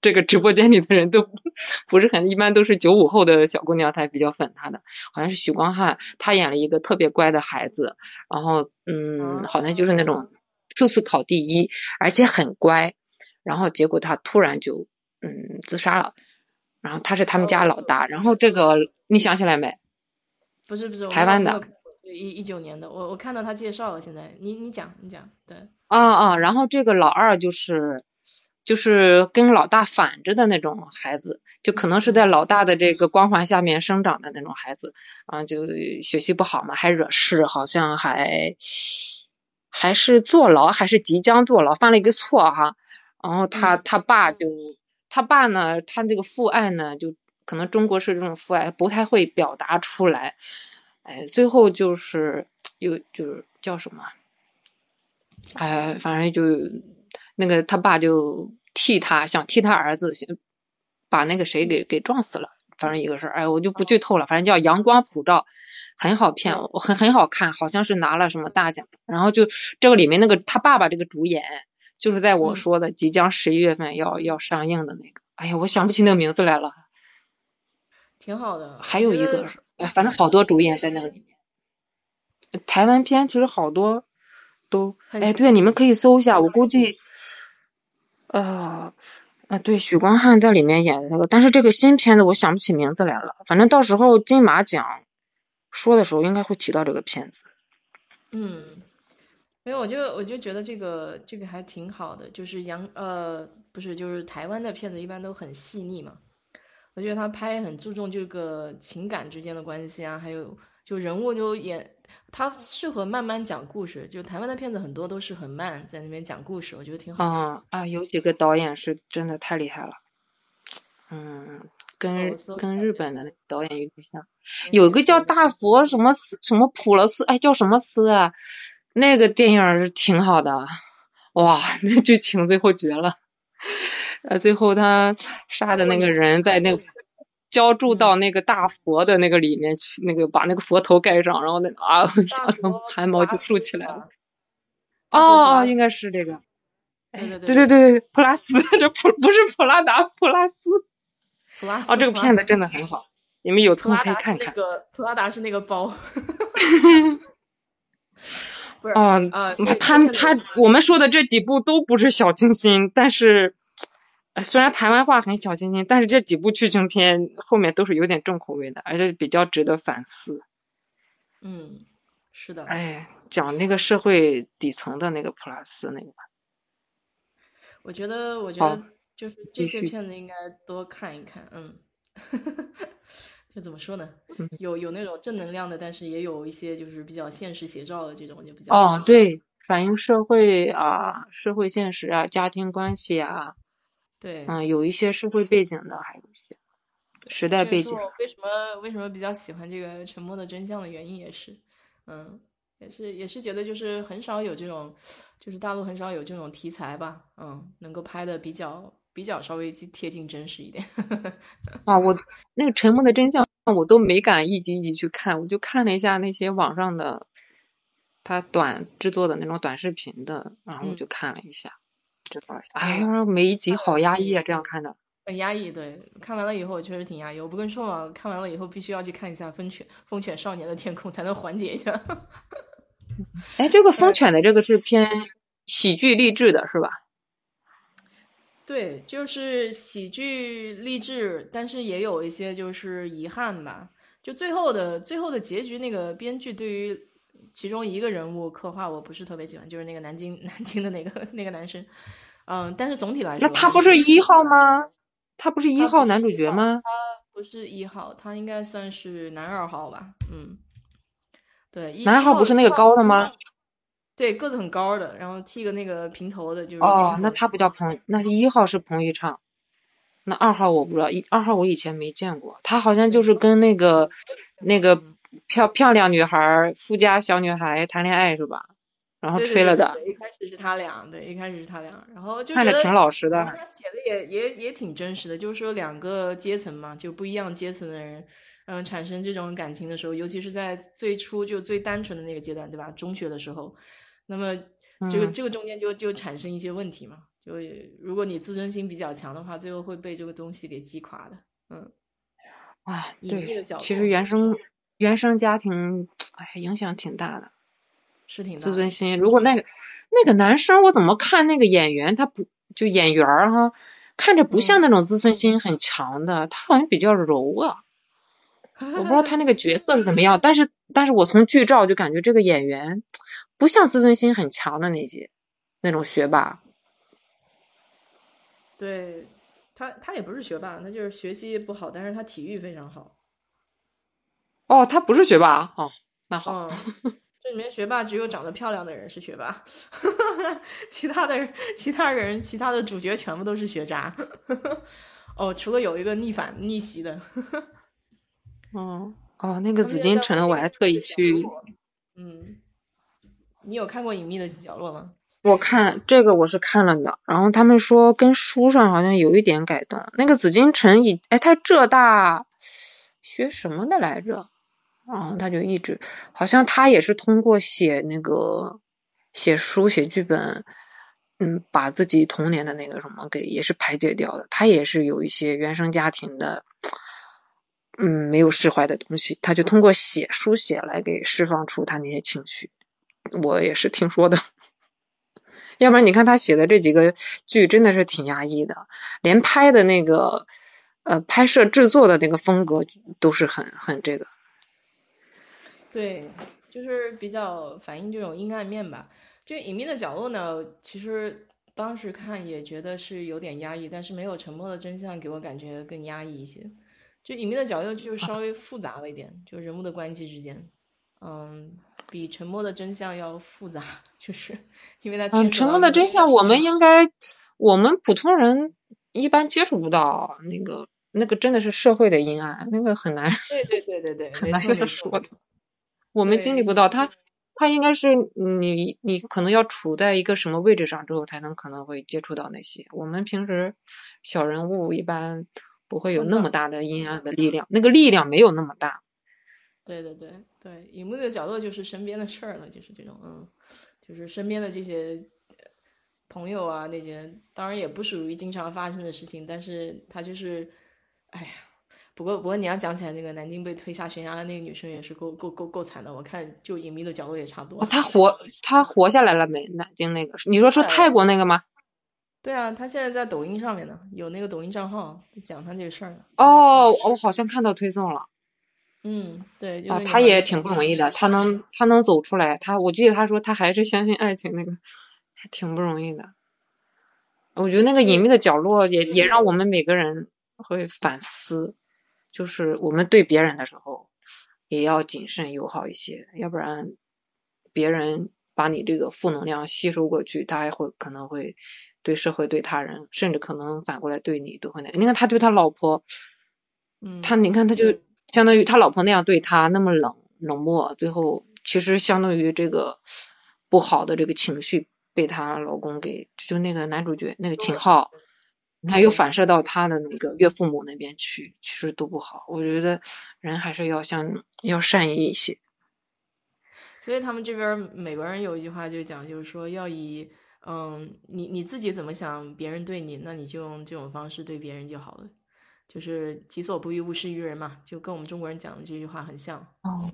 这个直播间里的人都不是很一般，都是九五后的小姑娘才比较粉他的。好像是许光汉，他演了一个特别乖的孩子，然后嗯，好像就是那种次次考第一，而且很乖，然后结果他突然就嗯自杀了，然后他是他们家老大，然后这个你想起来没？不是不是，台湾的。一一九年的，我我看到他介绍了，现在你你讲你讲，对，啊啊，然后这个老二就是就是跟老大反着的那种孩子，就可能是在老大的这个光环下面生长的那种孩子，啊，就学习不好嘛，还惹事，好像还还是坐牢，还是即将坐牢，犯了一个错哈，然后他他爸就他爸呢，他这个父爱呢，就可能中国式这种父爱不太会表达出来。哎，最后就是又就是叫什么？哎，反正就那个他爸就替他想替他儿子先把那个谁给给撞死了，反正一个事儿。哎，我就不剧透了，反正叫阳光普照，很好骗，我很很好看，好像是拿了什么大奖。然后就这个里面那个他爸爸这个主演，就是在我说的即将十一月份要要上映的那个。哎呀，我想不起那个名字来了。挺好的。还有一个。哎，反正好多主演在那个里面。台湾片其实好多都，哎，对，你们可以搜一下。我估计，呃，啊，对，许光汉在里面演的那个，但是这个新片子我想不起名字来了。反正到时候金马奖说的时候，应该会提到这个片子。嗯，没有我就我就觉得这个这个还挺好的，就是杨呃，不是，就是台湾的片子一般都很细腻嘛。我觉得他拍很注重这个情感之间的关系啊，还有就人物就演，他适合慢慢讲故事。就台湾的片子很多都是很慢，在那边讲故事，我觉得挺好。啊啊，有几个导演是真的太厉害了，嗯，跟跟日本的导演有点像。有一个叫大佛什么什么普罗斯，哎，叫什么斯啊？那个电影是挺好的，哇，那剧情最后绝了。呃，最后他杀的那个人在那个浇筑到那个大佛的那个里面去，那个把那个佛头盖上，然后那啊，一下子汗毛就竖起来了。哦，应该是这个。对对对对，普拉斯，这普不是普拉达，普拉斯。普拉斯。哦，这个片子真的很好，你们有空可以看看。那个普拉达是那个包。不是啊，他他我们说的这几部都不是小清新，但是。虽然台湾话很小清新，但是这几部剧情片后面都是有点重口味的，而且比较值得反思。嗯，是的。哎，讲那个社会底层的那个普拉斯那个。我觉得，我觉得就是这些片子应该多看一看。嗯，就怎么说呢？有有那种正能量的，但是也有一些就是比较现实写照的这种，就比较。哦，对，反映社会啊，社会现实啊，家庭关系啊。对，嗯，有一些社会背景的，还有一些时代背景。为什么为什么比较喜欢这个《沉默的真相》的原因也是，嗯，也是也是觉得就是很少有这种，就是大陆很少有这种题材吧，嗯，能够拍的比较比较稍微贴近真实一点。啊，我那个《沉默的真相》我都没敢一集一集去看，我就看了一下那些网上的他短制作的那种短视频的，然后我就看了一下，知道哎呀，每一集好压抑啊，这样看着。很压抑，对，看完了以后确实挺压抑。我不跟你说嘛，看完了以后必须要去看一下《风犬风犬少年的天空》，才能缓解一下。哎，这个风犬的这个是偏喜剧励志的是吧？对，就是喜剧励志，但是也有一些就是遗憾吧。就最后的最后的结局，那个编剧对于其中一个人物刻画，我不是特别喜欢，就是那个南京 南京的那个那个男生。嗯，但是总体来说，那他不是一号吗？他不是一号男主角吗？他不是一号，他应该算是男二号吧。嗯，对，男二号不是那个高的吗？对，个子很高的，然后剃个那个平头的，就是哦，那他不叫彭，那是一号是彭昱畅，那二号我不知道，一二号我以前没见过，他好像就是跟那个那个漂漂亮女孩富家小女孩谈恋爱是吧？然后吹了的，一开始是他俩，对，一开始是他俩，然后就看着挺老实的。他写的也也也挺真实的，就是说两个阶层嘛，就不一样阶层的人，嗯，产生这种感情的时候，尤其是在最初就最单纯的那个阶段，对吧？中学的时候，那么这个这个中间就就产生一些问题嘛，就如果你自尊心比较强的话，最后会被这个东西给击垮的，嗯。啊，对，其实原生原生家庭，哎，影响挺大的。是挺自尊心。如果那个那个男生，我怎么看那个演员，他不就演员哈，看着不像那种自尊心很强的，他好像比较柔啊。我不知道他那个角色是怎么样，但是但是我从剧照就感觉这个演员不像自尊心很强的那些那种学霸。对他，他也不是学霸，他就是学习不好，但是他体育非常好。哦，他不是学霸哦，那好。这里面学霸只有长得漂亮的人是学霸，其他的其他人其他的主角全部都是学渣。哦，除了有一个逆反逆袭的。哦哦，那个紫禁城我还特意去。嗯，你有看过《隐秘的角落》吗？我看这个我是看了的，然后他们说跟书上好像有一点改动。那个紫禁城以哎，他浙大学什么的来着？然后他就一直，好像他也是通过写那个写书写剧本，嗯，把自己童年的那个什么给也是排解掉的。他也是有一些原生家庭的，嗯，没有释怀的东西，他就通过写书写来给释放出他那些情绪。我也是听说的，要不然你看他写的这几个剧真的是挺压抑的，连拍的那个呃拍摄制作的那个风格都是很很这个。对，就是比较反映这种阴暗面吧。就隐秘的角落呢，其实当时看也觉得是有点压抑，但是没有沉默的真相给我感觉更压抑一些。就隐秘的角落就稍微复杂了一点，就人物的关系之间，嗯，比沉默的真相要复杂，就是因为它。嗯，沉默的真相我们应该，我们普通人一般接触不到那个，那个真的是社会的阴暗，那个很难。对对对对对，很难说的。我们经历不到他，他应该是你，你可能要处在一个什么位置上之后，才能可能会接触到那些。我们平时小人物一般不会有那么大的阴暗的力量，那个力量没有那么大。对对对对，荧幕的角落就是身边的事儿了，就是这种，嗯，就是身边的这些朋友啊，那些当然也不属于经常发生的事情，但是他就是，哎呀。不过，不过你要讲起来，那个南京被推下悬崖的那个女生也是够够够够惨的。我看就隐秘的角落也差不多。她活，她活下来了没？南京那个，你说是泰国那个吗？对啊，她现在在抖音上面呢，有那个抖音账号讲她这个事儿。哦，我好像看到推送了。嗯，对。啊，她也挺不容易的，她能她能走出来，她我记得她说她还是相信爱情，那个还挺不容易的。我觉得那个隐秘的角落也也让我们每个人会反思。就是我们对别人的时候，也要谨慎友好一些，要不然别人把你这个负能量吸收过去，他还会可能会对社会、对他人，甚至可能反过来对你都会那个。你看他对他老婆，嗯，他你看他就相当于他老婆那样对他那么冷冷漠，最后其实相当于这个不好的这个情绪被他老公给就那个男主角那个秦昊。还又反射到他的那个岳父母那边去，其实都不好。我觉得人还是要像要善意一些。所以他们这边美国人有一句话就讲，就是说要以嗯，你你自己怎么想，别人对你，那你就用这种方式对别人就好了。就是己所不欲，勿施于人嘛，就跟我们中国人讲的这句话很像。哦，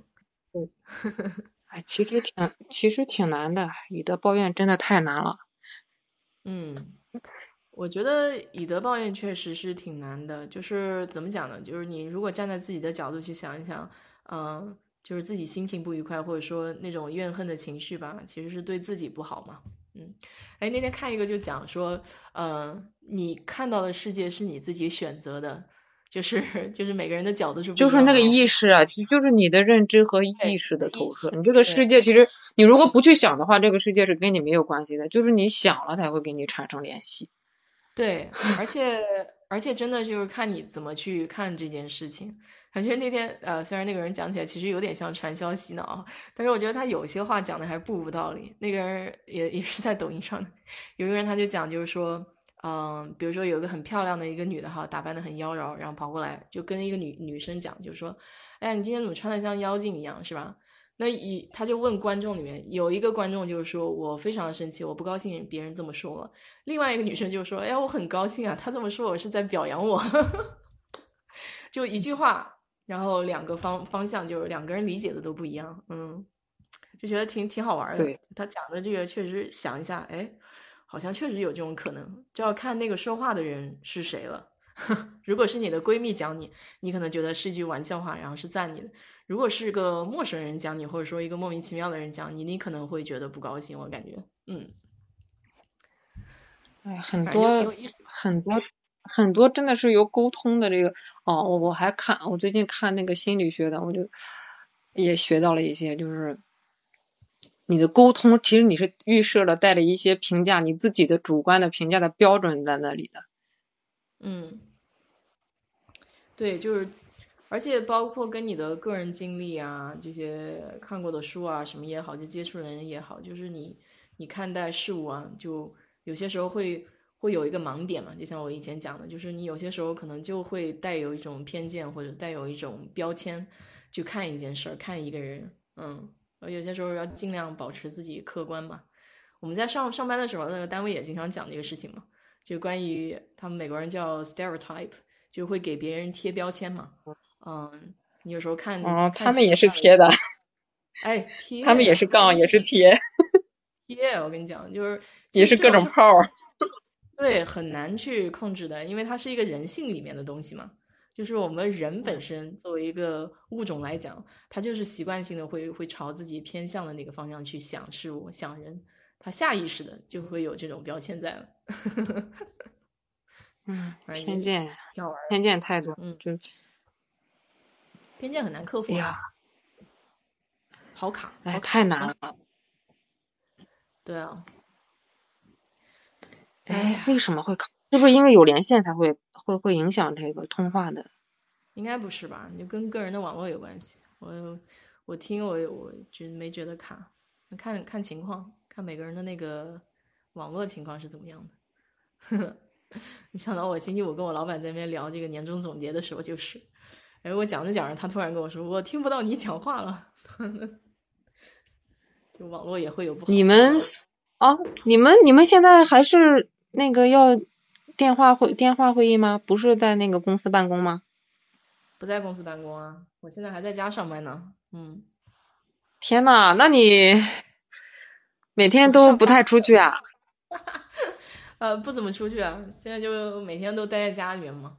对，哎，其实挺其实挺难的，以德报怨真的太难了。嗯，我觉得以德报怨确实是挺难的。就是怎么讲呢？就是你如果站在自己的角度去想一想，嗯。就是自己心情不愉快，或者说那种怨恨的情绪吧，其实是对自己不好嘛。嗯，哎，那天看一个就讲说，呃，你看到的世界是你自己选择的，就是 就是每个人的角度是不就是那个意识啊，就是你的认知和意识的投射。你这个世界其实你如果不去想的话，这个世界是跟你没有关系的，就是你想了才会跟你产生联系。对，而且而且真的就是看你怎么去看这件事情。感觉那天，呃，虽然那个人讲起来其实有点像传销洗脑，但是我觉得他有些话讲的还不无道理。那个人也也是在抖音上，有一个人他就讲，就是说，嗯，比如说有一个很漂亮的一个女的哈，打扮的很妖娆，然后跑过来就跟一个女女生讲，就是说，哎，你今天怎么穿的像妖精一样，是吧？那一他就问观众里面有一个观众就是说我非常的生气，我不高兴别人这么说我。另外一个女生就说，哎呀，我很高兴啊，他这么说我是在表扬我，就一句话。然后两个方方向就是两个人理解的都不一样，嗯，就觉得挺挺好玩的。他讲的这个确实想一下，哎，好像确实有这种可能，就要看那个说话的人是谁了。如果是你的闺蜜讲你，你可能觉得是一句玩笑话，然后是赞你的；如果是个陌生人讲你，或者说一个莫名其妙的人讲你，你可能会觉得不高兴。我感觉，嗯，哎，很多很多。很多真的是由沟通的这个哦，我我还看我最近看那个心理学的，我就也学到了一些，就是你的沟通其实你是预设了带着一些评价，你自己的主观的评价的标准在那里的。嗯，对，就是而且包括跟你的个人经历啊，这些看过的书啊，什么也好，就接触人也好，就是你你看待事物啊，就有些时候会。会有一个盲点嘛？就像我以前讲的，就是你有些时候可能就会带有一种偏见或者带有一种标签去看一件事儿、看一个人。嗯，有些时候要尽量保持自己客观嘛。我们在上上班的时候，那个单位也经常讲这个事情嘛，就关于他们美国人叫 stereotype，就会给别人贴标签嘛。嗯，你有时候看，哦，他们也是贴的，哎，贴，他们也是杠，也是贴，贴。我跟你讲，就是也是各种泡。对，很难去控制的，因为它是一个人性里面的东西嘛。就是我们人本身作为一个物种来讲，它就是习惯性的会会朝自己偏向的那个方向去想事物、想人，它下意识的就会有这种标签在了。嗯，偏见，偏见太多，嗯，就偏见很难克服呀，好卡，哎，太难了。对啊。哎，为什么会卡？是不是因为有连线才会会会影响这个通话的？应该不是吧？就跟个人的网络有关系。我我听我我觉没觉得卡，看看情况，看每个人的那个网络情况是怎么样的。你想到我星期五跟我老板在那边聊这个年终总结的时候，就是，哎，我讲着讲着，他突然跟我说，我听不到你讲话了。就网络也会有不好。你们啊，你们你们现在还是？那个要电话会电话会议吗？不是在那个公司办公吗？不在公司办公啊，我现在还在家上班呢。嗯。天呐，那你 每天都不太出去啊？呃，不怎么出去啊，现在就每天都待在家里面嘛。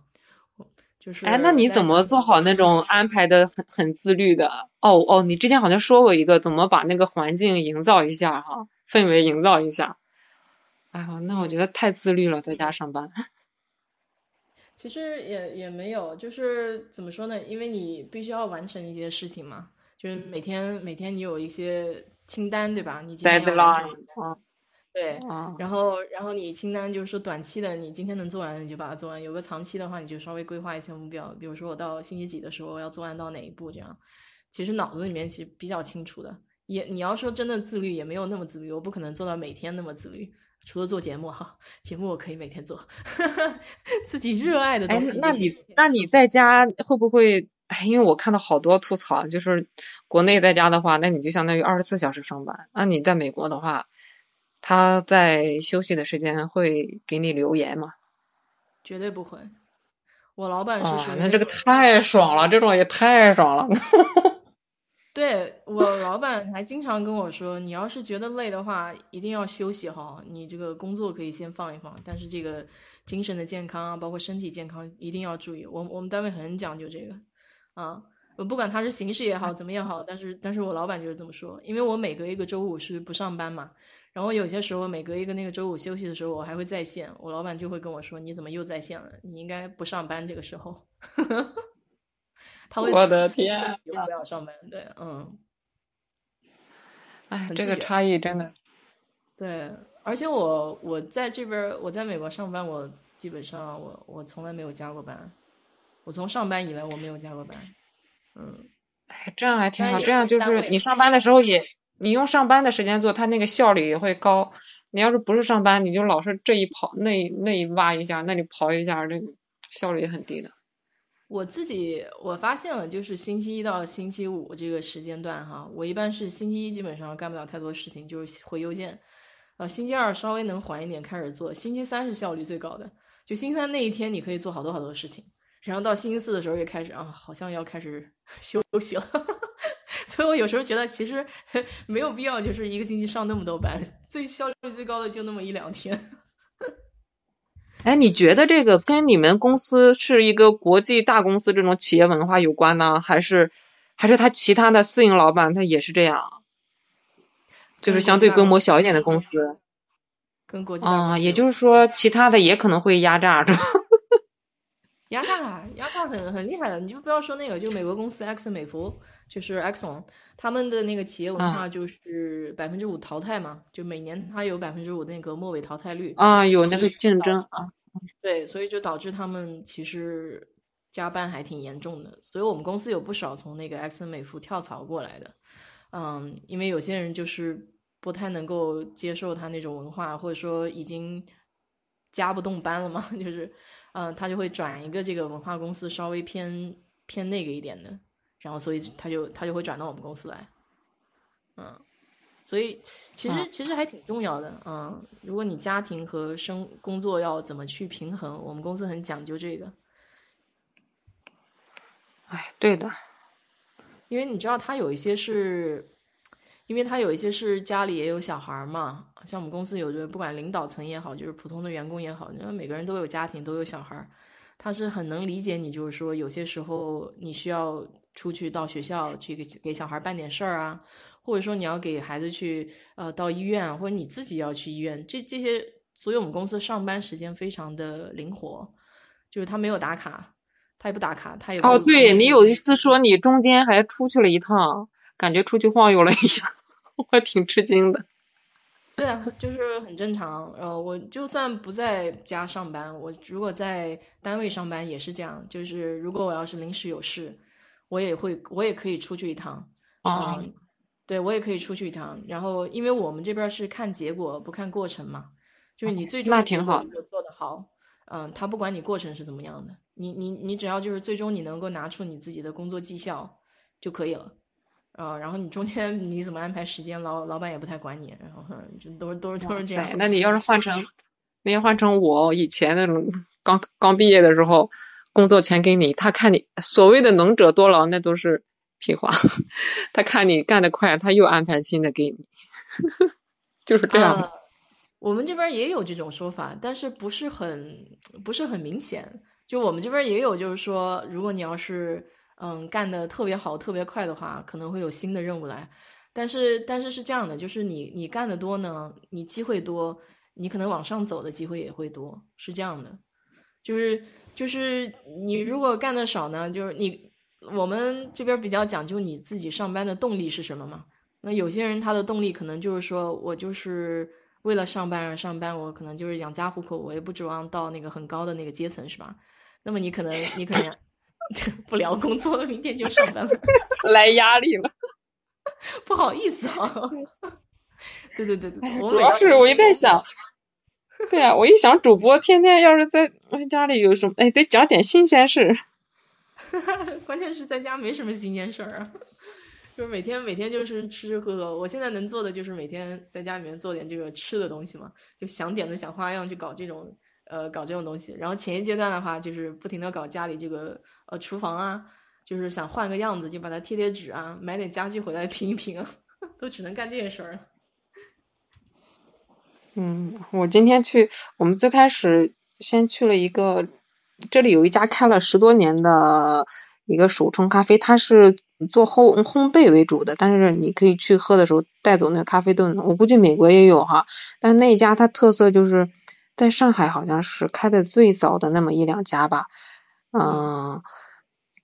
就是。哎，那你怎么做好那种安排的很很自律的？哦哦，你之前好像说过一个，怎么把那个环境营造一下哈，氛围营造一下。哎呀，那我觉得太自律了，在家上班。其实也也没有，就是怎么说呢？因为你必须要完成一些事情嘛，就是每天每天你有一些清单，对吧？你今天要完成。对，然后然后你清单就是说短期的，你今天能做完你就把它做完；有个长期的话，你就稍微规划一些目标，比如说我到星期几的时候要做完到哪一步，这样。其实脑子里面其实比较清楚的。也你要说真的自律，也没有那么自律，我不可能做到每天那么自律。除了做节目哈，节目我可以每天做，自己热爱的东西。那你那你在家会不会？哎，因为我看到好多吐槽，就是国内在家的话，那你就相当于二十四小时上班。那你在美国的话，他在休息的时间会给你留言吗？绝对不会。我老板是说，那这个太爽了，这种也太爽了。对我老板还经常跟我说，你要是觉得累的话，一定要休息哈。你这个工作可以先放一放，但是这个精神的健康啊，包括身体健康一定要注意。我我们单位很讲究这个啊，我不管他是形式也好，怎么也好，但是但是我老板就是这么说，因为我每隔一个周五是不上班嘛，然后有些时候每隔一个那个周五休息的时候，我还会在线，我老板就会跟我说，你怎么又在线了？你应该不上班这个时候。他我的天！不要上班，对，嗯。哎，这个差异真的。对，而且我我在这边，我在美国上班，我基本上我我从来没有加过班。我从上班以来我没有加过班。嗯。哎，这样还挺好，这样就是你上班的时候也，你用上班的时间做，它那个效率也会高。你要是不是上班，你就老是这一跑那那一挖一下，那里刨一下，这个效率也很低的。我自己我发现了，就是星期一到星期五这个时间段哈，我一般是星期一基本上干不了太多事情，就是回邮件。呃，星期二稍微能缓一点开始做，星期三是效率最高的。就星期三那一天，你可以做好多好多事情，然后到星期四的时候又开始啊，好像要开始 休息了。所以我有时候觉得其实 没有必要，就是一个星期上那么多班，最效率最高的就那么一两天。哎，你觉得这个跟你们公司是一个国际大公司这种企业文化有关呢，还是还是他其他的私营老板他也是这样？就是相对规模小一点的公司，跟国际啊，也就是说其他的也可能会压榨，是吧？压榨，压榨很很厉害的，你就不要说那个，就美国公司埃克森美孚，就是 Exxon，他们的那个企业文化就是百分之五淘汰嘛，就每年它有百分之五那个末尾淘汰率啊，有那个竞争啊，对，所以就导致他们其实加班还挺严重的，所以我们公司有不少从那个埃克森美孚跳槽过来的，嗯，因为有些人就是不太能够接受他那种文化，或者说已经加不动班了嘛，就是。嗯，他就会转一个这个文化公司，稍微偏偏那个一点的，然后所以他就他就会转到我们公司来，嗯，所以其实其实还挺重要的，嗯，如果你家庭和生工作要怎么去平衡，我们公司很讲究这个。哎，对的，因为你知道他有一些是。因为他有一些是家里也有小孩嘛，像我们公司有的不管领导层也好，就是普通的员工也好，因为每个人都有家庭，都有小孩，他是很能理解你，就是说有些时候你需要出去到学校去给给小孩办点事儿啊，或者说你要给孩子去呃到医院，或者你自己要去医院，这这些，所以我们公司上班时间非常的灵活，就是他没有打卡，他也不打卡，他也哦，对你有一次说你中间还出去了一趟。感觉出去晃悠了一下，我挺吃惊的。对啊，就是很正常。呃，我就算不在家上班，我如果在单位上班也是这样。就是如果我要是临时有事，我也会，我也可以出去一趟。啊，对，我也可以出去一趟。然后，因为我们这边是看结果不看过程嘛，就是你最终那挺好做的好，嗯，他不管你过程是怎么样的，你你你只要就是最终你能够拿出你自己的工作绩效就可以了。啊，然后你中间 你怎么安排时间，老老板也不太管你，然后就都是都是都是这样。那你要是换成，那要换成我以前那种刚刚毕业的时候，工作全给你，他看你所谓的能者多劳，那都是屁话。他看你干得快，他又安排新的给你，就是这样的。我们这边也有这种说法，但是不是很不是很明显。就我们这边也有，就是说，如果你要是。嗯，干的特别好、特别快的话，可能会有新的任务来。但是，但是是这样的，就是你你干的多呢，你机会多，你可能往上走的机会也会多，是这样的。就是就是你如果干的少呢，就是你我们这边比较讲究你自己上班的动力是什么嘛？那有些人他的动力可能就是说我就是为了上班而上班，我可能就是养家糊口，我也不指望到那个很高的那个阶层，是吧？那么你可能你可能。不聊工作了，明天就上班了，来压力了，不好意思啊。对对对对，主要是我一在想，对啊，我一想主播天天要是在家里有什么，哎，得讲点新鲜事。关键是在家没什么新鲜事儿啊，就是每天每天就是吃吃喝喝。我现在能做的就是每天在家里面做点这个吃的东西嘛，就想点子想花样去搞这种呃搞这种东西。然后前一阶段的话，就是不停的搞家里这个呃厨房啊，就是想换个样子，就把它贴贴纸啊，买点家具回来拼一拼啊，都只能干这些事儿。嗯，我今天去，我们最开始先去了一个，这里有一家开了十多年的一个手冲咖啡，它是做烘烘焙为主的，但是你可以去喝的时候带走那个咖啡豆，我估计美国也有哈，但是那一家它特色就是在上海好像是开的最早的那么一两家吧，嗯，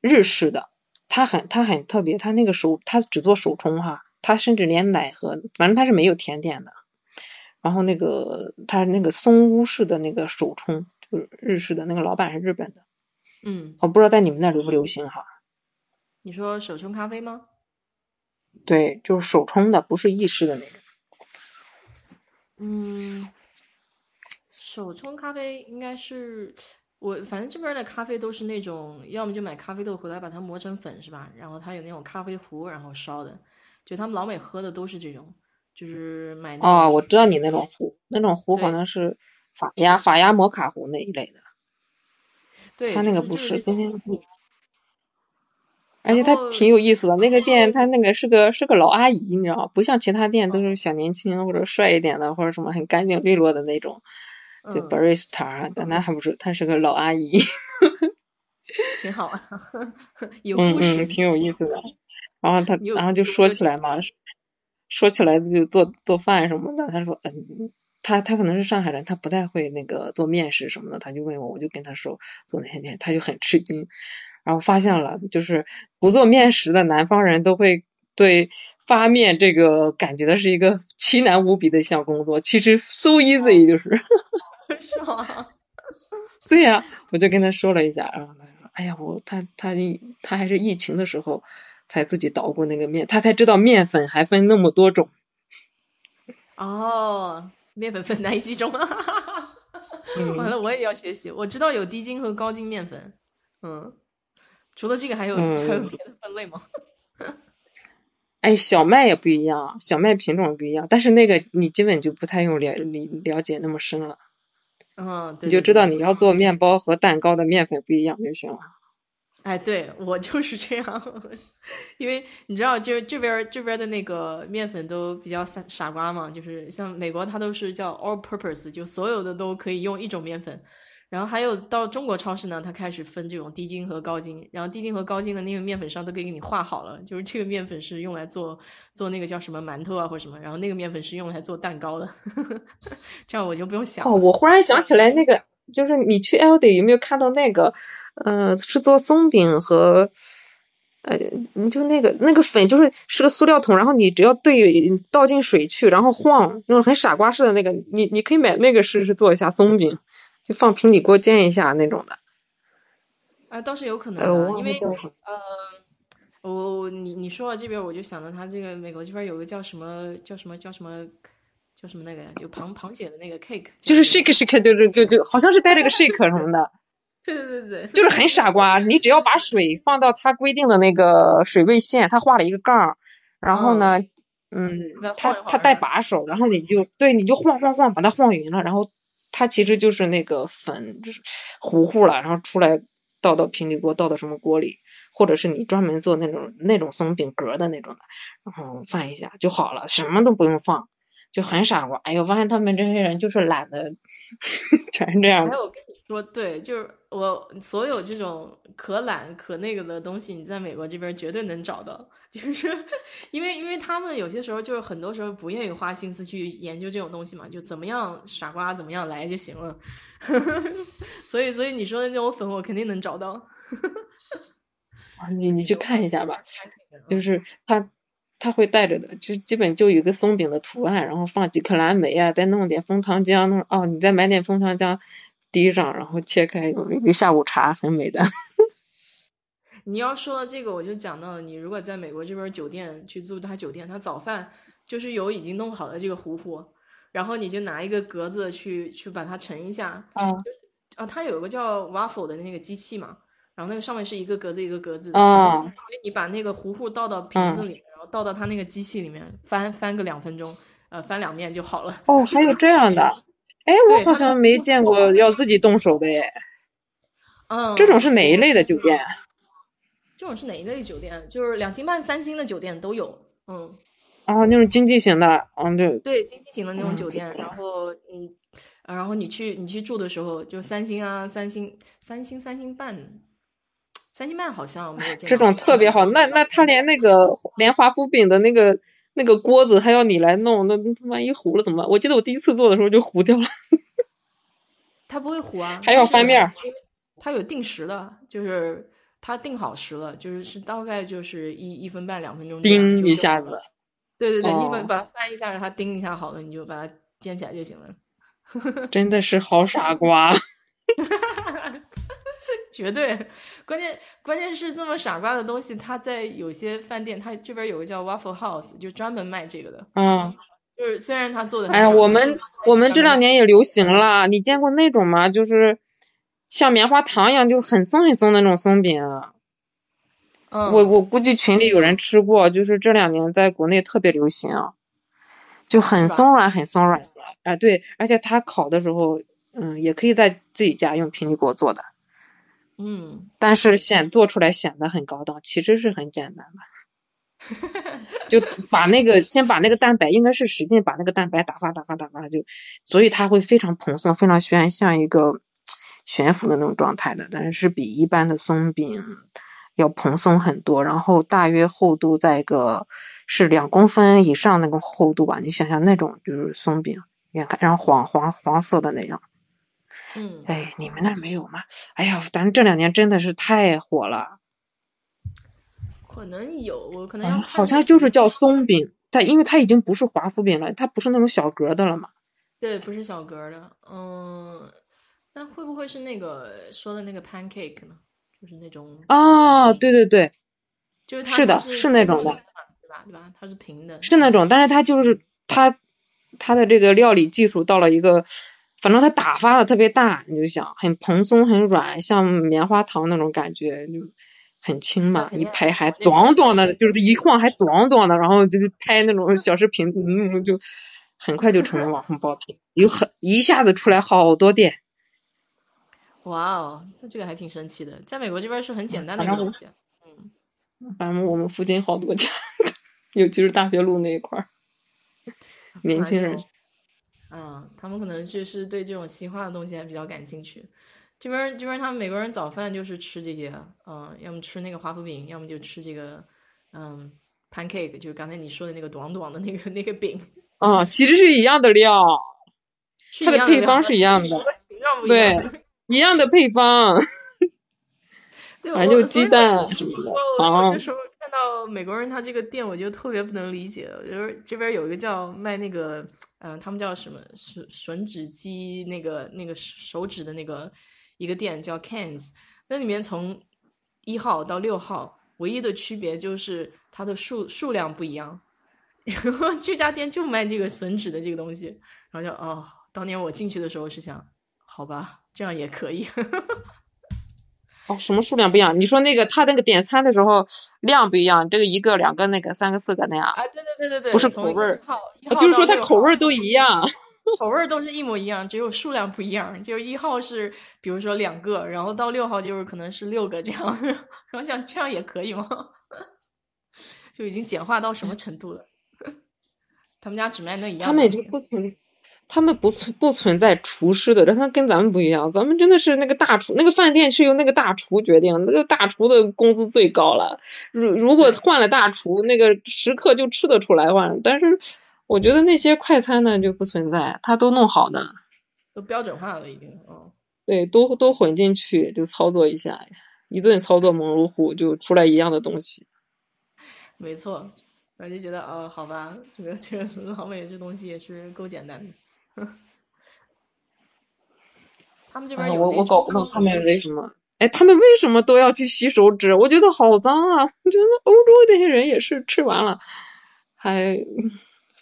日式的，它很它很特别，它那个手它只做手冲哈，它甚至连奶和反正它是没有甜点的。然后那个它那个松屋式的那个手冲，就是日式的那个老板是日本的，嗯，我不知道在你们那流不流行哈。你说手冲咖啡吗？对，就是手冲的，不是意式的那种。嗯，手冲咖啡应该是我反正这边的咖啡都是那种，要么就买咖啡豆回来把它磨成粉是吧？然后它有那种咖啡壶，然后烧的，就他们老美喝的都是这种。就是买哦，我知道你那种壶，那种壶好像是法压法压摩卡壶那一类的。对，他那个不是。而且他挺有意思的，那个店他那个是个是个老阿姨，你知道吗？不像其他店都是小年轻或者帅一点的或者什么很干净利落的那种，就 barista 啊，那还不是，他是个老阿姨。挺好啊，有故事，挺有意思的。然后他 然后就说起来嘛。说起来就做做饭什么的，他说嗯，他他可能是上海人，他不太会那个做面食什么的，他就问我，我就跟他说做哪些面，他就很吃惊，然后发现了就是不做面食的南方人都会对发面这个感觉的是一个奇难无比的一项工作，其实 so easy 就是，是吗？对呀，我就跟他说了一下，然后他说，哎呀，我他他他还是疫情的时候。才自己捣鼓那个面，他才知道面粉还分那么多种。哦，面粉分哪几种？完了，我也要学习。我知道有低筋和高筋面粉。嗯，除了这个，还有还有别的分类吗？哎，小麦也不一样，小麦品种不一样，但是那个你基本就不太用了了了解那么深了。嗯，你就知道你要做面包和蛋糕的面粉不一样就行了。哎，对我就是这样，因为你知道，就这边这边的那个面粉都比较傻傻瓜嘛，就是像美国，它都是叫 all purpose，就所有的都可以用一种面粉。然后还有到中国超市呢，它开始分这种低筋和高筋，然后低筋和高筋的那个面粉上都给你画好了，就是这个面粉是用来做做那个叫什么馒头啊或者什么，然后那个面粉是用来做蛋糕的，这样我就不用想。哦，我忽然想起来那个。就是你去 L D 有没有看到那个，呃，是做松饼和，呃，你就那个那个粉就是是个塑料桶，然后你只要兑倒进水去，然后晃，那种很傻瓜式的那个，你你可以买那个试试做一下松饼，就放平底锅煎一下那种的。啊，倒是有可能，因为呃，我你你说到这边，我就想到他这个美国这边有个叫什么叫什么叫什么。叫什么那个呀？就螃螃蟹的那个 cake，就是 shake shake，就是就就好像是带着个 shake 什么的。对对对对，就是很傻瓜。你只要把水放到它规定的那个水位线，它画了一个杠，然后呢，嗯，它它带把手，然后你就对，你就晃晃晃，把它晃匀了，然后它其实就是那个粉，就是糊糊了，然后出来倒到平底锅，倒到什么锅里，或者是你专门做那种那种松饼格的那种的，然后放一下就好了，什么都不用放。就很傻瓜，哎呦，发现他们这些人就是懒得，全是这样。说，对，就是我所有这种可懒可那个的东西，你在美国这边绝对能找到，就是因为因为他们有些时候就是很多时候不愿意花心思去研究这种东西嘛，就怎么样傻瓜怎么样来就行了。所以所以你说的那种粉，我肯定能找到。你你去看一下吧，就是他。他会带着的，就基本就有个松饼的图案，然后放几颗蓝莓啊，再弄点枫糖浆，弄哦，你再买点枫糖浆滴上，然后切开有一个下午茶，很美的。你要说到这个，我就讲到了，你如果在美国这边酒店去住他酒店，他早饭就是有已经弄好的这个糊糊，然后你就拿一个格子去去把它盛一下。嗯。啊，它有一个叫 waffle 的那个机器嘛，然后那个上面是一个格子一个格子的。嗯。你把那个糊糊倒到瓶子里，然后倒到它那个机器里面，翻翻个两分钟，呃，翻两面就好了。哦，还有这样的？哎，我好像没见过要自己动手的耶。嗯。这种是哪一类的酒店？这种是哪一类酒店？就是两星半、三星的酒店都有。嗯。哦，那种经济型的，嗯，对。对，经济型的那种酒店，然后你，然后你去你去住的时候，就三星啊，三星、三星、三星半，三星半好像没有见。这种特别好，那那他连那个连华夫饼的那个那个锅子还要你来弄，那万一糊了怎么办？我记得我第一次做的时候就糊掉了。它不会糊啊。还要翻面。因为它有定时的，就是它定好时了，就是是大概就是一一分半两分钟。叮一下子。对对对，你把把它翻一下，让它叮一下，好了，你就把它煎起来就行了。真的是好傻瓜，绝对。关键关键是这么傻瓜的东西，它在有些饭店，它这边有个叫 Waffle House，就专门卖这个的。嗯。就是虽然他做的，哎呀，我们我们这两年也流行了。你见过那种吗？就是像棉花糖一样，就是很松很松的那种松饼。我我估计群里有人吃过，就是这两年在国内特别流行啊，就很松软很松软的，哎对，而且它烤的时候，嗯，也可以在自己家用平底锅做的，嗯，但是显做出来显得很高档，其实是很简单的，就把那个先把那个蛋白，应该是使劲把那个蛋白打发打发打发，就所以它会非常蓬松，非常悬，像一个悬浮的那种状态的，但是是比一般的松饼。要蓬松很多，然后大约厚度在一个是两公分以上那个厚度吧，你想想那种就是松饼，远看然后黄黄黄色的那样。嗯。哎，你们那没有吗？哎呀，反正这两年真的是太火了。可能有，我可能要好像就是叫松饼，它因为它已经不是华夫饼了，它不是那种小格的了嘛。对，不是小格的，嗯，那会不会是那个说的那个 pancake 呢？就是那种哦，对对对，就是是的，是那种的，对吧？对吧？它是平的，是那种，但是它就是它它的这个料理技术到了一个，反正它打发的特别大，你就想很蓬松很软，像棉花糖那种感觉，就很轻嘛，一拍还短短的，就是一晃还短短的，然后就是拍那种小视频，嗯，就很快就成为网红爆品，有很一下子出来好多店。哇哦，那这个还挺神奇的，在美国这边是很简单的一个东西。嗯，反正我们附近好多家，尤其是大学路那一块儿，年轻人。嗯，他们可能就是对这种西化的东西还比较感兴趣。这边这边他们美国人早饭就是吃这些，嗯，要么吃那个华夫饼，要么就吃这个，嗯，pancake，就是刚才你说的那个短短的那个那个饼。啊，其实是一样的料，它的配方是一样的，对。一样的配方，反正就鸡蛋什么的。我就说看到美国人他这个店，我就特别不能理解。就是这边有一个叫卖那个，嗯，他们叫什么吮吮指机那个那个手指的那个一个店叫 Cans，那里面从一号到六号唯一的区别就是它的数数量不一样。然 后这家店就卖这个吮指的这个东西，然后就哦，当年我进去的时候是想，好吧。这样也可以，哦，什么数量不一样？你说那个他那个点餐的时候量不一样，这个一个、两个、那个三个、四个那样？啊，对对对对对，不是口味儿，就是说它口味儿都一样，口味儿都是一模一样，只有数量不一样。就是一号是比如说两个，然后到六号就是可能是六个这样。然后想这样也可以吗？就已经简化到什么程度了？他们家只卖那一样，他们也不存。他们不存不存在厨师的，但他跟咱们不一样。咱们真的是那个大厨，那个饭店是由那个大厨决定，那个大厨的工资最高了。如如果换了大厨，那个食客就吃得出来换。但是我觉得那些快餐呢就不存在，他都弄好的，都标准化了已经。嗯，对，都都混进去就操作一下，一顿操作猛如虎，就出来一样的东西。没错，我就觉得哦，好吧，这个这个老美这东西也是够简单的。他们这边我我搞不懂他们为什么，哎，他们为什么都要去洗手指？我觉得好脏啊！我觉得欧洲那些人也是吃完了还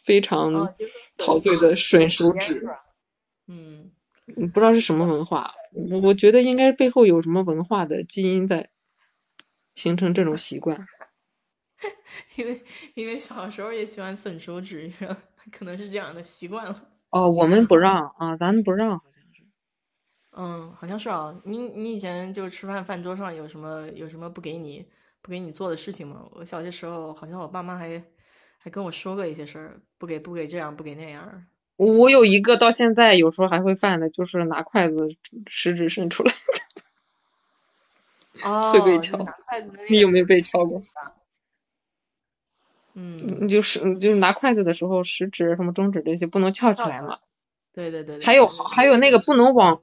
非常陶醉的吮手指。嗯，不知道是什么文化，我我觉得应该背后有什么文化的基因在形成这种习惯。因为因为小时候也喜欢吮手指，可能是这样的习惯了。哦，我们不让啊，咱们不让，好像是。嗯，好像是啊。你你以前就吃饭饭桌上有什么有什么不给你不给你做的事情吗？我小些时候好像我爸妈还还跟我说过一些事儿，不给不给这样不给那样。我有一个到现在有时候还会犯的，就是拿筷子食指伸出来，哦，会被敲。你有没有被敲过？嗯，就是就是拿筷子的时候，食指什么中指这些不能翘起来嘛。对对对。还有还有那个不能往，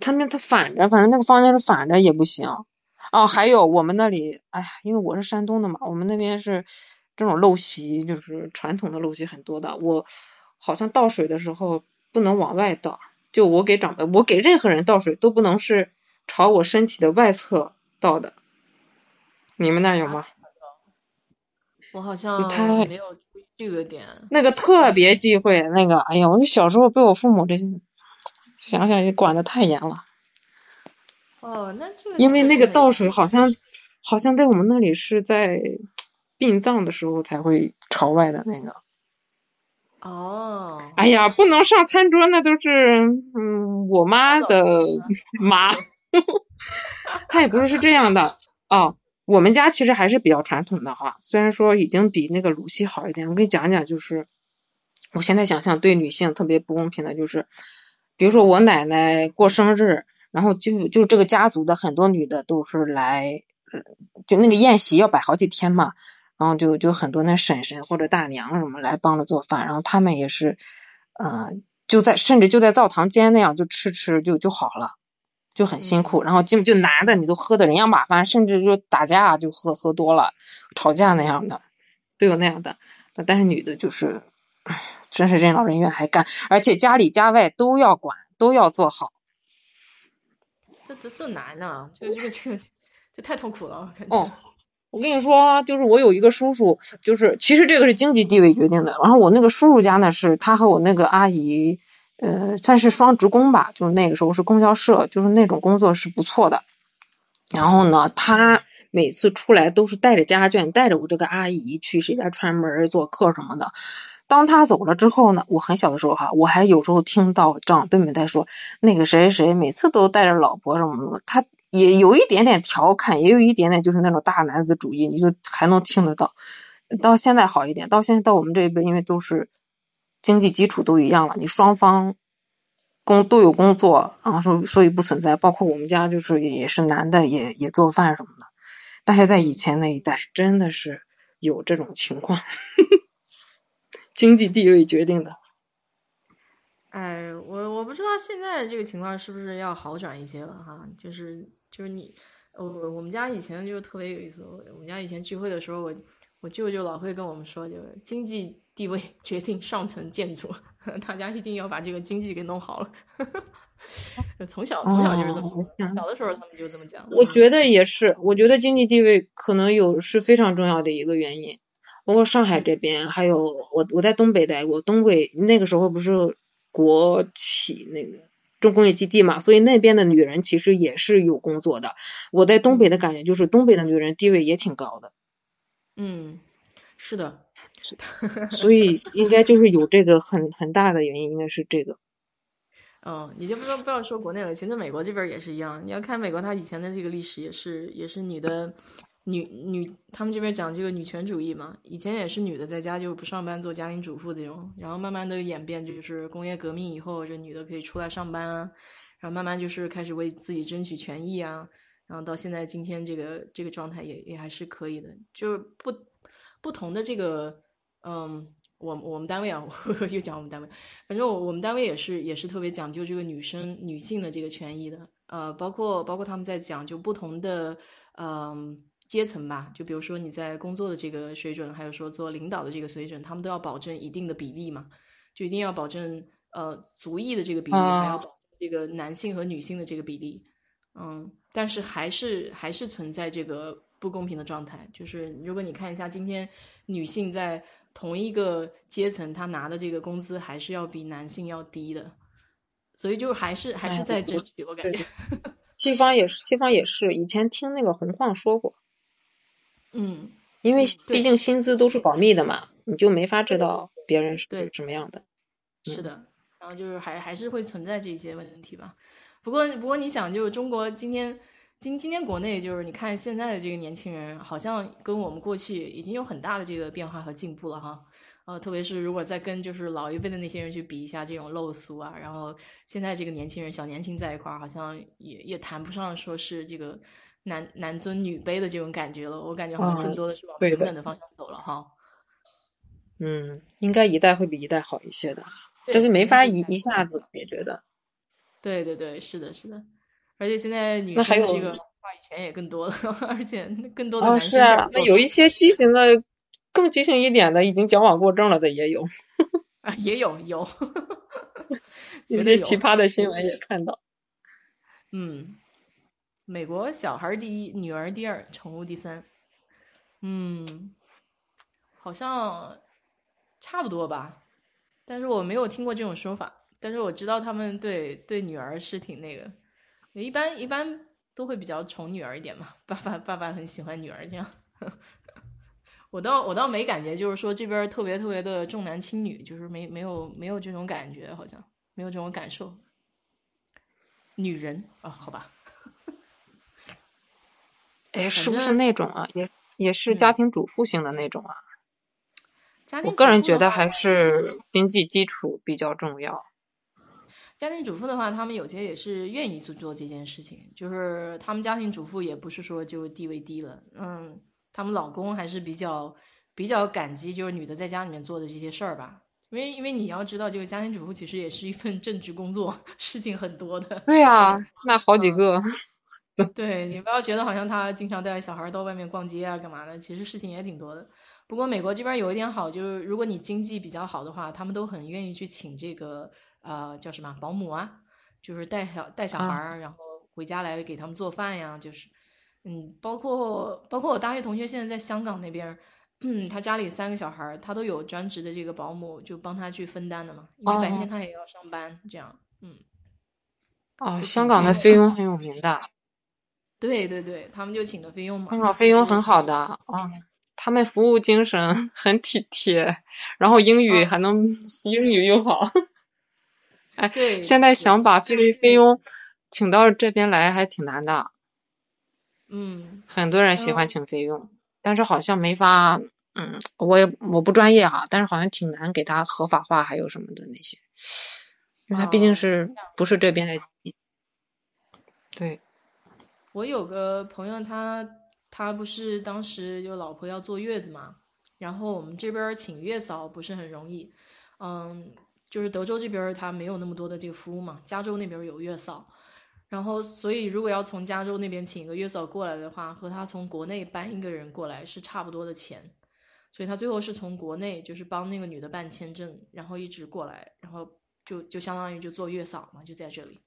他们他反着，反正那个方向是反着也不行。哦，还有我们那里，哎呀，因为我是山东的嘛，我们那边是这种陋习，就是传统的陋习很多的。我好像倒水的时候不能往外倒，就我给长辈，我给任何人倒水都不能是朝我身体的外侧倒的。你们那有吗？我好像没有这个点。那个特别忌讳，那个哎呀，我小时候被我父母这些想想也管的太严了。哦，那这个因为那个倒水好像好像在我们那里是在殡葬的时候才会朝外的那个。哦。哎呀，不能上餐桌，那都是嗯我妈的妈，她也不是是这样的哦。我们家其实还是比较传统的哈，虽然说已经比那个鲁西好一点。我给你讲讲，就是我现在想想对女性特别不公平的，就是比如说我奶奶过生日，然后就就这个家族的很多女的都是来，就那个宴席要摆好几天嘛，然后就就很多那婶婶或者大娘什么来帮着做饭，然后他们也是，嗯，就在甚至就在灶堂间那样就吃吃就就好了。就很辛苦，然后基本就男的你都喝的人仰马翻，甚至就打架就喝喝多了，吵架那样的都有那样的。但是女的就是，真是任劳任怨还干，而且家里家外都要管，都要做好。这这这难呢，这个这个这个这太痛苦了，感觉。哦，我跟你说，就是我有一个叔叔，就是其实这个是经济地位决定的。然后我那个叔叔家呢，是他和我那个阿姨。呃，算是双职工吧，就是那个时候是供销社，就是那种工作是不错的。然后呢，他每次出来都是带着家眷，带着我这个阿姨去谁家串门做客什么的。当他走了之后呢，我很小的时候哈，我还有时候听到长辈们在说那个谁谁每次都带着老婆什么的，他也有一点点调侃，也有一点点就是那种大男子主义，你就还能听得到。到现在好一点，到现在到我们这一辈，因为都是。经济基础都一样了，你双方工都有工作，然后所所以不存在。包括我们家就是也是男的也也做饭什么的，但是在以前那一代真的是有这种情况，经济地位决定的。哎，我我不知道现在这个情况是不是要好转一些了哈，就是就是你我我们家以前就特别有意思，我们家以前聚会的时候，我我舅舅老会跟我们说，就经济。地位决定上层建筑，大家一定要把这个经济给弄好了。从小从小就是这么，小的时候他们就这么讲。我觉得也是，我觉得经济地位可能有是非常重要的一个原因。包括上海这边，还有我我在东北待过，东北那个时候不是国企那个重工业基地嘛，所以那边的女人其实也是有工作的。我在东北的感觉就是，东北的女人地位也挺高的。嗯，是的。所以应该就是有这个很很大的原因，应该是这个。嗯，你就不说不要说国内了，其实美国这边也是一样。你要看美国，它以前的这个历史也是也是女的女女，他们这边讲这个女权主义嘛，以前也是女的在家就不上班做家庭主妇这种，然后慢慢的演变就是工业革命以后，这女的可以出来上班啊，然后慢慢就是开始为自己争取权益啊，然后到现在今天这个这个状态也也还是可以的，就是不不同的这个。嗯，我我们单位啊，又讲我们单位，反正我我们单位也是也是特别讲究这个女生女性的这个权益的，呃，包括包括他们在讲就不同的嗯阶层吧，就比如说你在工作的这个水准，还有说做领导的这个水准，他们都要保证一定的比例嘛，就一定要保证呃族裔的这个比例，还要保这个男性和女性的这个比例，嗯，但是还是还是存在这个不公平的状态，就是如果你看一下今天女性在同一个阶层，他拿的这个工资还是要比男性要低的，所以就还是还是在争取，我感觉。西方也是，西方也是，以前听那个洪晃说过。嗯。因为毕竟薪资都是保密的嘛，你就没法知道别人是什么样的。是的，然后就是还还是会存在这些问题吧。不过不过你想，就是中国今天今今天国内就是你看现在的这个年轻人，好像跟我们过去已经有很大的这个变化和进步了哈。呃，特别是如果再跟就是老一辈的那些人去比一下这种陋俗啊，然后现在这个年轻人小年轻在一块儿，好像也也谈不上说是这个。男男尊女卑的这种感觉了，我感觉好像更多的是往平等的方向走了哈。嗯，应该一代会比一代好一些的，就是没法一一下子解决的。对对对，是的，是的。而且现在女生的这个话语权也更多了，而且更多的男生。是啊，那有一些畸形的，更畸形一点的，已经矫枉过正了的也有。啊，也有有。有 些奇葩的新闻也看到。嗯。美国小孩第一，女儿第二，宠物第三。嗯，好像差不多吧，但是我没有听过这种说法。但是我知道他们对对女儿是挺那个，一般一般都会比较宠女儿一点嘛。爸爸爸爸很喜欢女儿这样。我倒我倒没感觉，就是说这边特别特别的重男轻女，就是没没有没有这种感觉，好像没有这种感受。女人啊，好吧。哎，是不是那种啊？也也是家庭主妇型的那种啊？我个人觉得还是经济基础比较重要。家庭主妇的话，他们有些也是愿意去做这件事情，就是他们家庭主妇也不是说就地位低了，嗯，他们老公还是比较比较感激，就是女的在家里面做的这些事儿吧。因为因为你要知道，就是家庭主妇其实也是一份正职工作，事情很多的。对呀，那好几个。对你不要觉得好像他经常带着小孩到外面逛街啊，干嘛的？其实事情也挺多的。不过美国这边有一点好，就是如果你经济比较好的话，他们都很愿意去请这个呃叫什么保姆啊，就是带小带小孩儿，然后回家来给他们做饭呀。就是嗯，包括包括我大学同学现在在香港那边，嗯，他家里三个小孩儿，他都有专职的这个保姆，就帮他去分担的嘛。因为白天他也要上班，这样嗯。哦，香港的菲佣很有名的。对对对，他们就请的菲佣嘛。香港，菲佣很好的啊，他们服务精神很体贴，然后英语还能英语又好。哎，对，现在想把菲律菲佣请到这边来还挺难的。嗯。很多人喜欢请菲佣，但是好像没法，嗯，我也我不专业哈，但是好像挺难给他合法化，还有什么的那些，因为他毕竟是不是这边的。对。我有个朋友，他他不是当时就老婆要坐月子嘛，然后我们这边请月嫂不是很容易，嗯，就是德州这边他没有那么多的这个服务嘛，加州那边有月嫂，然后所以如果要从加州那边请一个月嫂过来的话，和他从国内搬一个人过来是差不多的钱，所以他最后是从国内就是帮那个女的办签证，然后一直过来，然后就就相当于就做月嫂嘛，就在这里。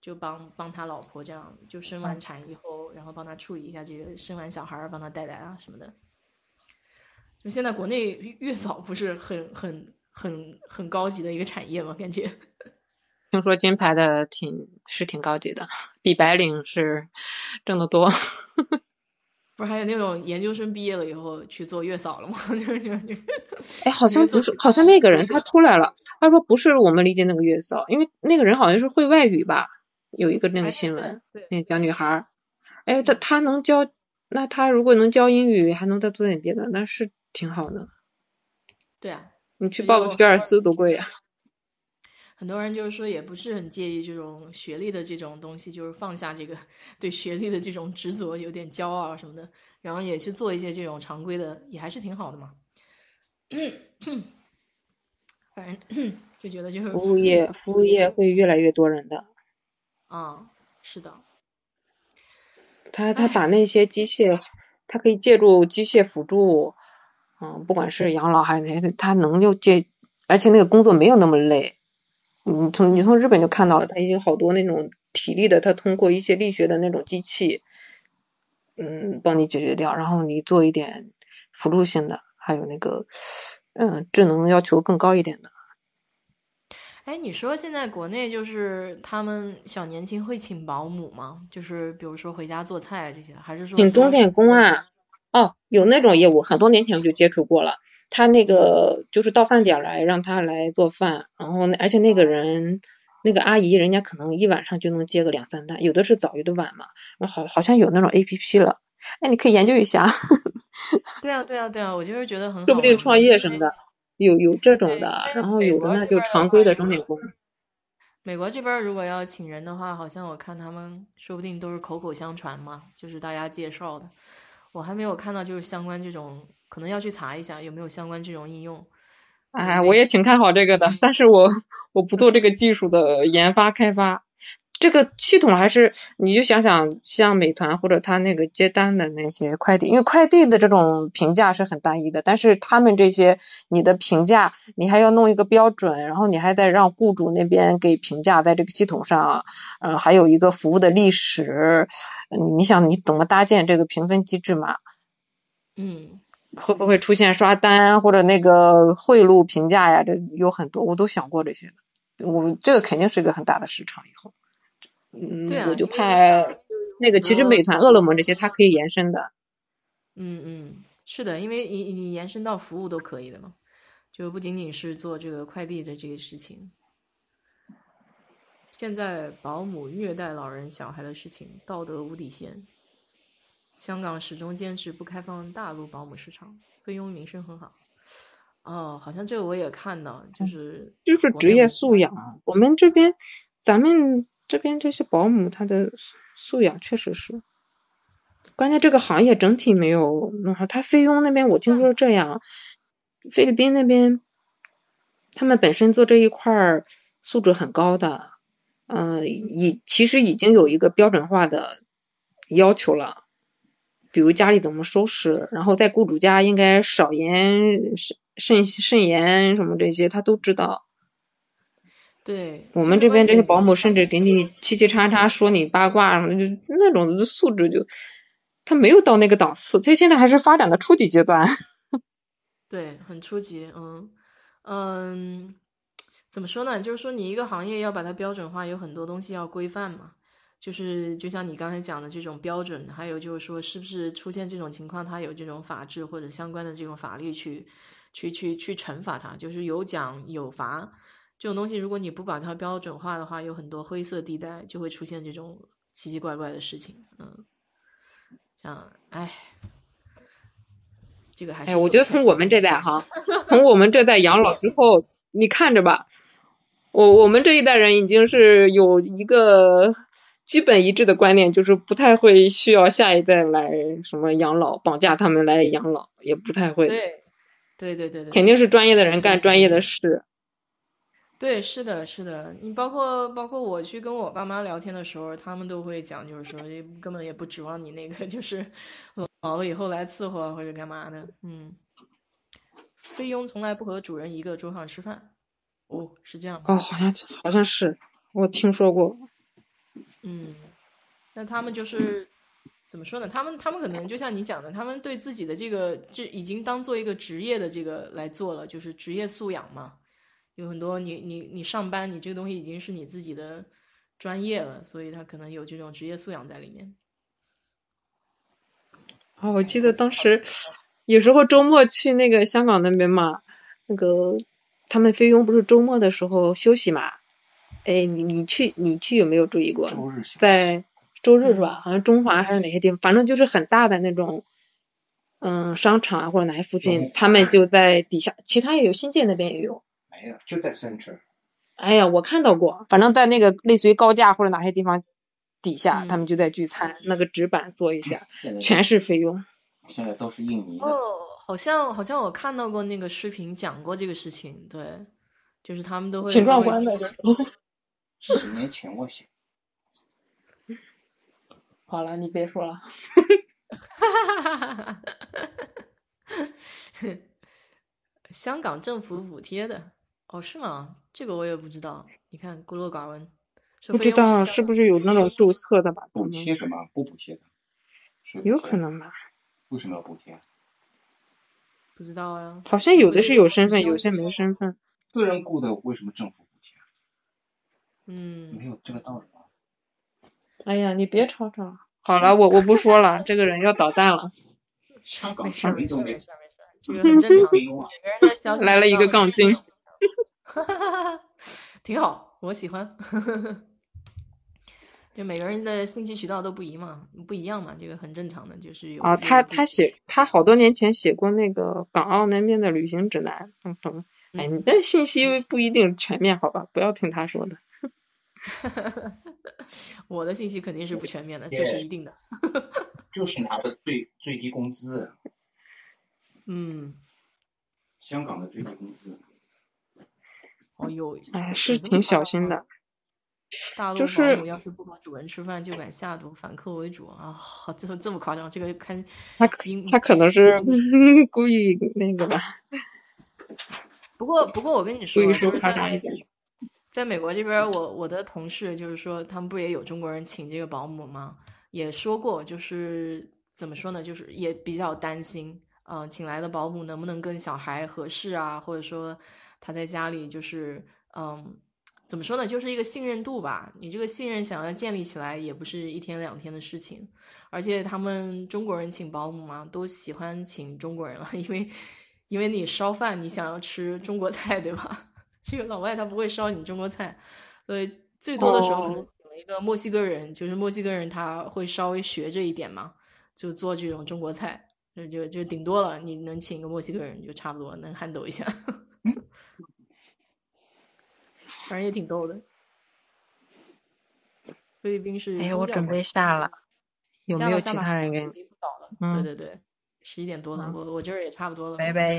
就帮帮他老婆这样，就生完产以后，然后帮他处理一下这个生完小孩，帮他带带啊什么的。就现在国内月嫂不是很很很很高级的一个产业嘛？感觉。听说金牌的挺是挺高级的，比白领是挣得多。不是还有那种研究生毕业了以后去做月嫂了吗？就 就就。哎，好像不是，好像那个人他出来了，他说不是我们理解那个月嫂，因为那个人好像是会外语吧。有一个那个新闻，那小女孩儿，哎，他他能教，那他如果能教英语，还能再做点别的，那是挺好的。对啊，你去报个学而思多贵呀。很多人就是说，也不是很介意这种学历的这种东西，就是放下这个对学历的这种执着，有点骄傲什么的，然后也去做一些这种常规的，也还是挺好的嘛。反正 就觉得就是服务业，服务业会越来越多人的。啊，是的，他他把那些机械，他可以借助机械辅助，嗯，不管是养老还是那些，他能就借，而且那个工作没有那么累。你从你从日本就看到了，他有好多那种体力的，他通过一些力学的那种机器，嗯，帮你解决掉，然后你做一点辅助性的，还有那个嗯智能要求更高一点的。哎，你说现在国内就是他们小年轻会请保姆吗？就是比如说回家做菜这些，还是说请钟点工啊？哦，有那种业务，很多年前我就接触过了。他那个就是到饭点来让他来做饭，然后而且那个人那个阿姨人家可能一晚上就能接个两三单，有的是早有的晚嘛。然后好好像有那种 A P P 了，哎，你可以研究一下。对啊，对啊，对啊，我就是觉得很好。说不定创业什么的。有有这种的，然后有的那就常规的钟点工。美国这边如果要请人的话，好像我看他们说不定都是口口相传嘛，就是大家介绍的。我还没有看到就是相关这种，可能要去查一下有没有相关这种应用。哎，我也挺看好这个的，但是我我不做这个技术的研发开发。这个系统还是你就想想，像美团或者他那个接单的那些快递，因为快递的这种评价是很单一的，但是他们这些你的评价，你还要弄一个标准，然后你还得让雇主那边给评价，在这个系统上，呃，还有一个服务的历史，你你想你怎么搭建这个评分机制嘛？嗯，会不会出现刷单或者那个贿赂评价呀？这有很多，我都想过这些的，我这个肯定是一个很大的市场以后。嗯，我就怕那个，其实美团、饿了么这些它可以延伸的。嗯嗯，是的，因为你你延伸到服务都可以的嘛，就不仅仅是做这个快递的这个事情。现在保姆虐待老人小孩的事情道德无底线。香港始终坚持不开放大陆保姆市场，菲佣名声很好。哦，好像这个我也看到，就是就是职业素养，我们这边咱们。这边这些保姆，他的素养确实是，关键这个行业整体没有弄好。他菲佣那边我听说这样，菲律宾那边他们本身做这一块儿素质很高的，嗯，已其实已经有一个标准化的要求了，比如家里怎么收拾，然后在雇主家应该少盐、慎慎慎盐什么这些，他都知道。对我们这边这些保姆，甚至给你七七叉叉说你八卦什么，就那种素质就，他没有到那个档次，他现在还是发展的初级阶段。对，很初级，嗯嗯，怎么说呢？就是说你一个行业要把它标准化，有很多东西要规范嘛。就是就像你刚才讲的这种标准，还有就是说是不是出现这种情况，它有这种法制或者相关的这种法律去去去去惩罚它，就是有奖有罚。这种东西，如果你不把它标准化的话，有很多灰色地带，就会出现这种奇奇怪怪的事情。嗯，像，哎，这个还是……哎，我觉得从我们这代哈，从我们这代养老之后，你看着吧，我我们这一代人已经是有一个基本一致的观念，就是不太会需要下一代来什么养老，绑架他们来养老，也不太会。对，对对对对，肯定是专业的人干专业的事。对，是的，是的，你包括包括我去跟我爸妈聊天的时候，他们都会讲，就是说根本也不指望你那个，就是老了以后来伺候或者干嘛的。嗯，菲佣从来不和主人一个桌上吃饭。哦，是这样。哦，好像好像是，我听说过。嗯，那他们就是怎么说呢？他们他们可能就像你讲的，他们对自己的这个这已经当做一个职业的这个来做了，就是职业素养嘛。有很多，你你你上班，你这个东西已经是你自己的专业了，所以他可能有这种职业素养在里面。哦，我记得当时有时候周末去那个香港那边嘛，那个他们菲佣不是周末的时候休息嘛？哎，你你去你去有没有注意过？在周日是吧？好像中华还是哪些地方，反正就是很大的那种，嗯，商场啊或者哪些附近，他们就在底下，其他也有，新界那边也有。没有，就在深圳。哎呀，我看到过，反正在那个类似于高架或者哪些地方底下，他们就在聚餐，那个纸板做一下，全是费用。现在都是印尼的。哦，好像好像我看到过那个视频，讲过这个事情，对，就是他们都会。挺壮观的。十年前我写。好了，你别说了。哈哈哈哈哈哈！香港政府补贴的。哦，是吗？这个我也不知道。你看，孤陋寡闻。不知道是不是有那种注册的吧？补贴什么？不补贴的。有可能吧。为什么要补贴？不知道呀。好像有的是有身份，有些没身份。私人雇的为什么政府补贴？嗯，没有这个道理吧？哎呀，你别吵吵。好了，我我不说了，这个人要捣蛋了。香港事没都没没事没事，这个很正常。每个人的消息来了一个杠精，挺好，我喜欢。就每个人的信息渠道都不一嘛，不一样嘛，这个很正常的，就是有啊。他他写他好多年前写过那个港澳那边的旅行指南，嗯嗯。哎，你的信息不一定全面，好吧？不要听他说的。我的信息肯定是不全面的，这是一定的。就是拿的最最低工资。嗯。香港的最低工资。哦有。哎，是挺小心的。大陆保姆要是不和主人吃饭，就敢下毒，反客为主啊！这这么夸张？这个看他他可能是 故意那个吧。不过不过，我跟你说，就是在在美国这边，我我的同事就是说，他们不也有中国人请这个保姆吗？也说过，就是怎么说呢？就是也比较担心，嗯，请来的保姆能不能跟小孩合适啊？或者说他在家里就是嗯。怎么说呢？就是一个信任度吧。你这个信任想要建立起来，也不是一天两天的事情。而且他们中国人请保姆嘛，都喜欢请中国人了，因为因为你烧饭，你想要吃中国菜，对吧？这个老外他不会烧你中国菜，所以最多的时候可能请了一个墨西哥人，就是墨西哥人他会稍微学这一点嘛，就做这种中国菜，就就就顶多了，你能请一个墨西哥人就差不多能撼动一下。反正也挺逗的。菲律宾是哎，我准备下了，有没有其他人给你？对对对，十一点多了，我我这儿也差不多了。拜拜，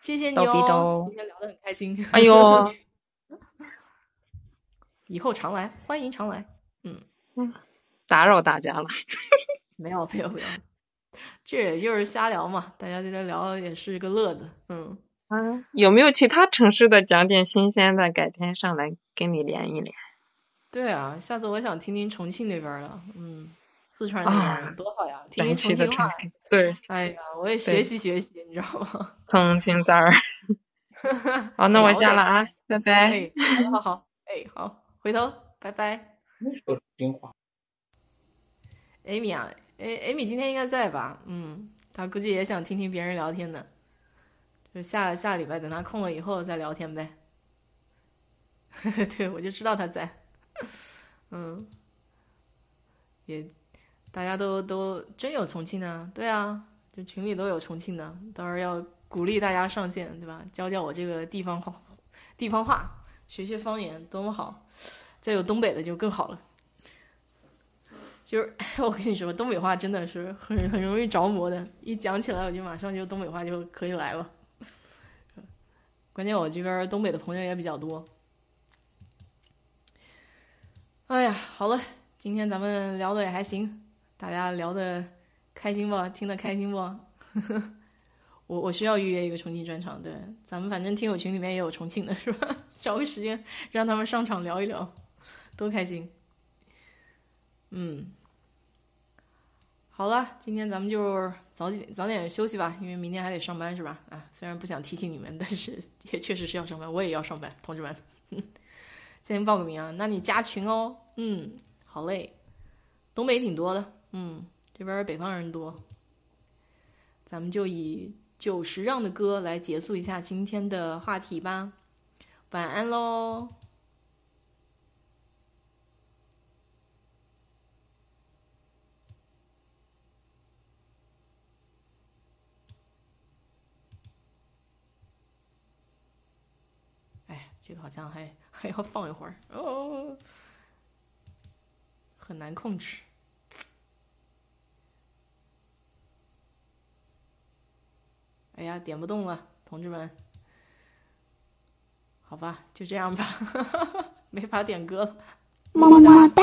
谢谢你哦，今天聊得很开心。哎呦，以后常来，欢迎常来。嗯嗯，打扰大家了。没有没有没有，这也就是瞎聊嘛，大家在这聊也是个乐子。嗯。嗯，有没有其他城市的讲点新鲜的？改天上来跟你连一连。对啊，下次我想听听重庆那边的，嗯，四川那边多好呀，听听重庆话。对，哎呀，我也学习学习，你知道吗？重庆崽儿。好，那我下了啊，拜拜。好好好，哎，好，回头拜拜。说电话。艾米啊，艾艾米今天应该在吧？嗯，他估计也想听听别人聊天的。就下下礼拜等他空了以后再聊天呗。对，我就知道他在。嗯，也大家都都真有重庆的，对啊，就群里都有重庆的，到时候要鼓励大家上线，对吧？教教我这个地方话，地方话，学学方言，多么好！再有东北的就更好了。就是 我跟你说，东北话真的是很很容易着魔的，一讲起来我就马上就东北话就可以来了。关键我这边东北的朋友也比较多。哎呀，好了，今天咱们聊的也还行，大家聊的开心不？听得开心不？我我需要预约一个重庆专场，对，咱们反正听友群里面也有重庆的，是吧？找个时间让他们上场聊一聊，多开心。嗯。好了，今天咱们就早点早点休息吧，因为明天还得上班，是吧？啊，虽然不想提醒你们，但是 也确实是要上班，我也要上班，同志们。先报个名啊，那你加群哦。嗯，好嘞。东北挺多的，嗯，这边北方人多。咱们就以九十让的歌来结束一下今天的话题吧。晚安喽。这个好像还还要放一会儿哦，很难控制。哎呀，点不动了，同志们。好吧，就这样吧，没法点歌了。么么哒。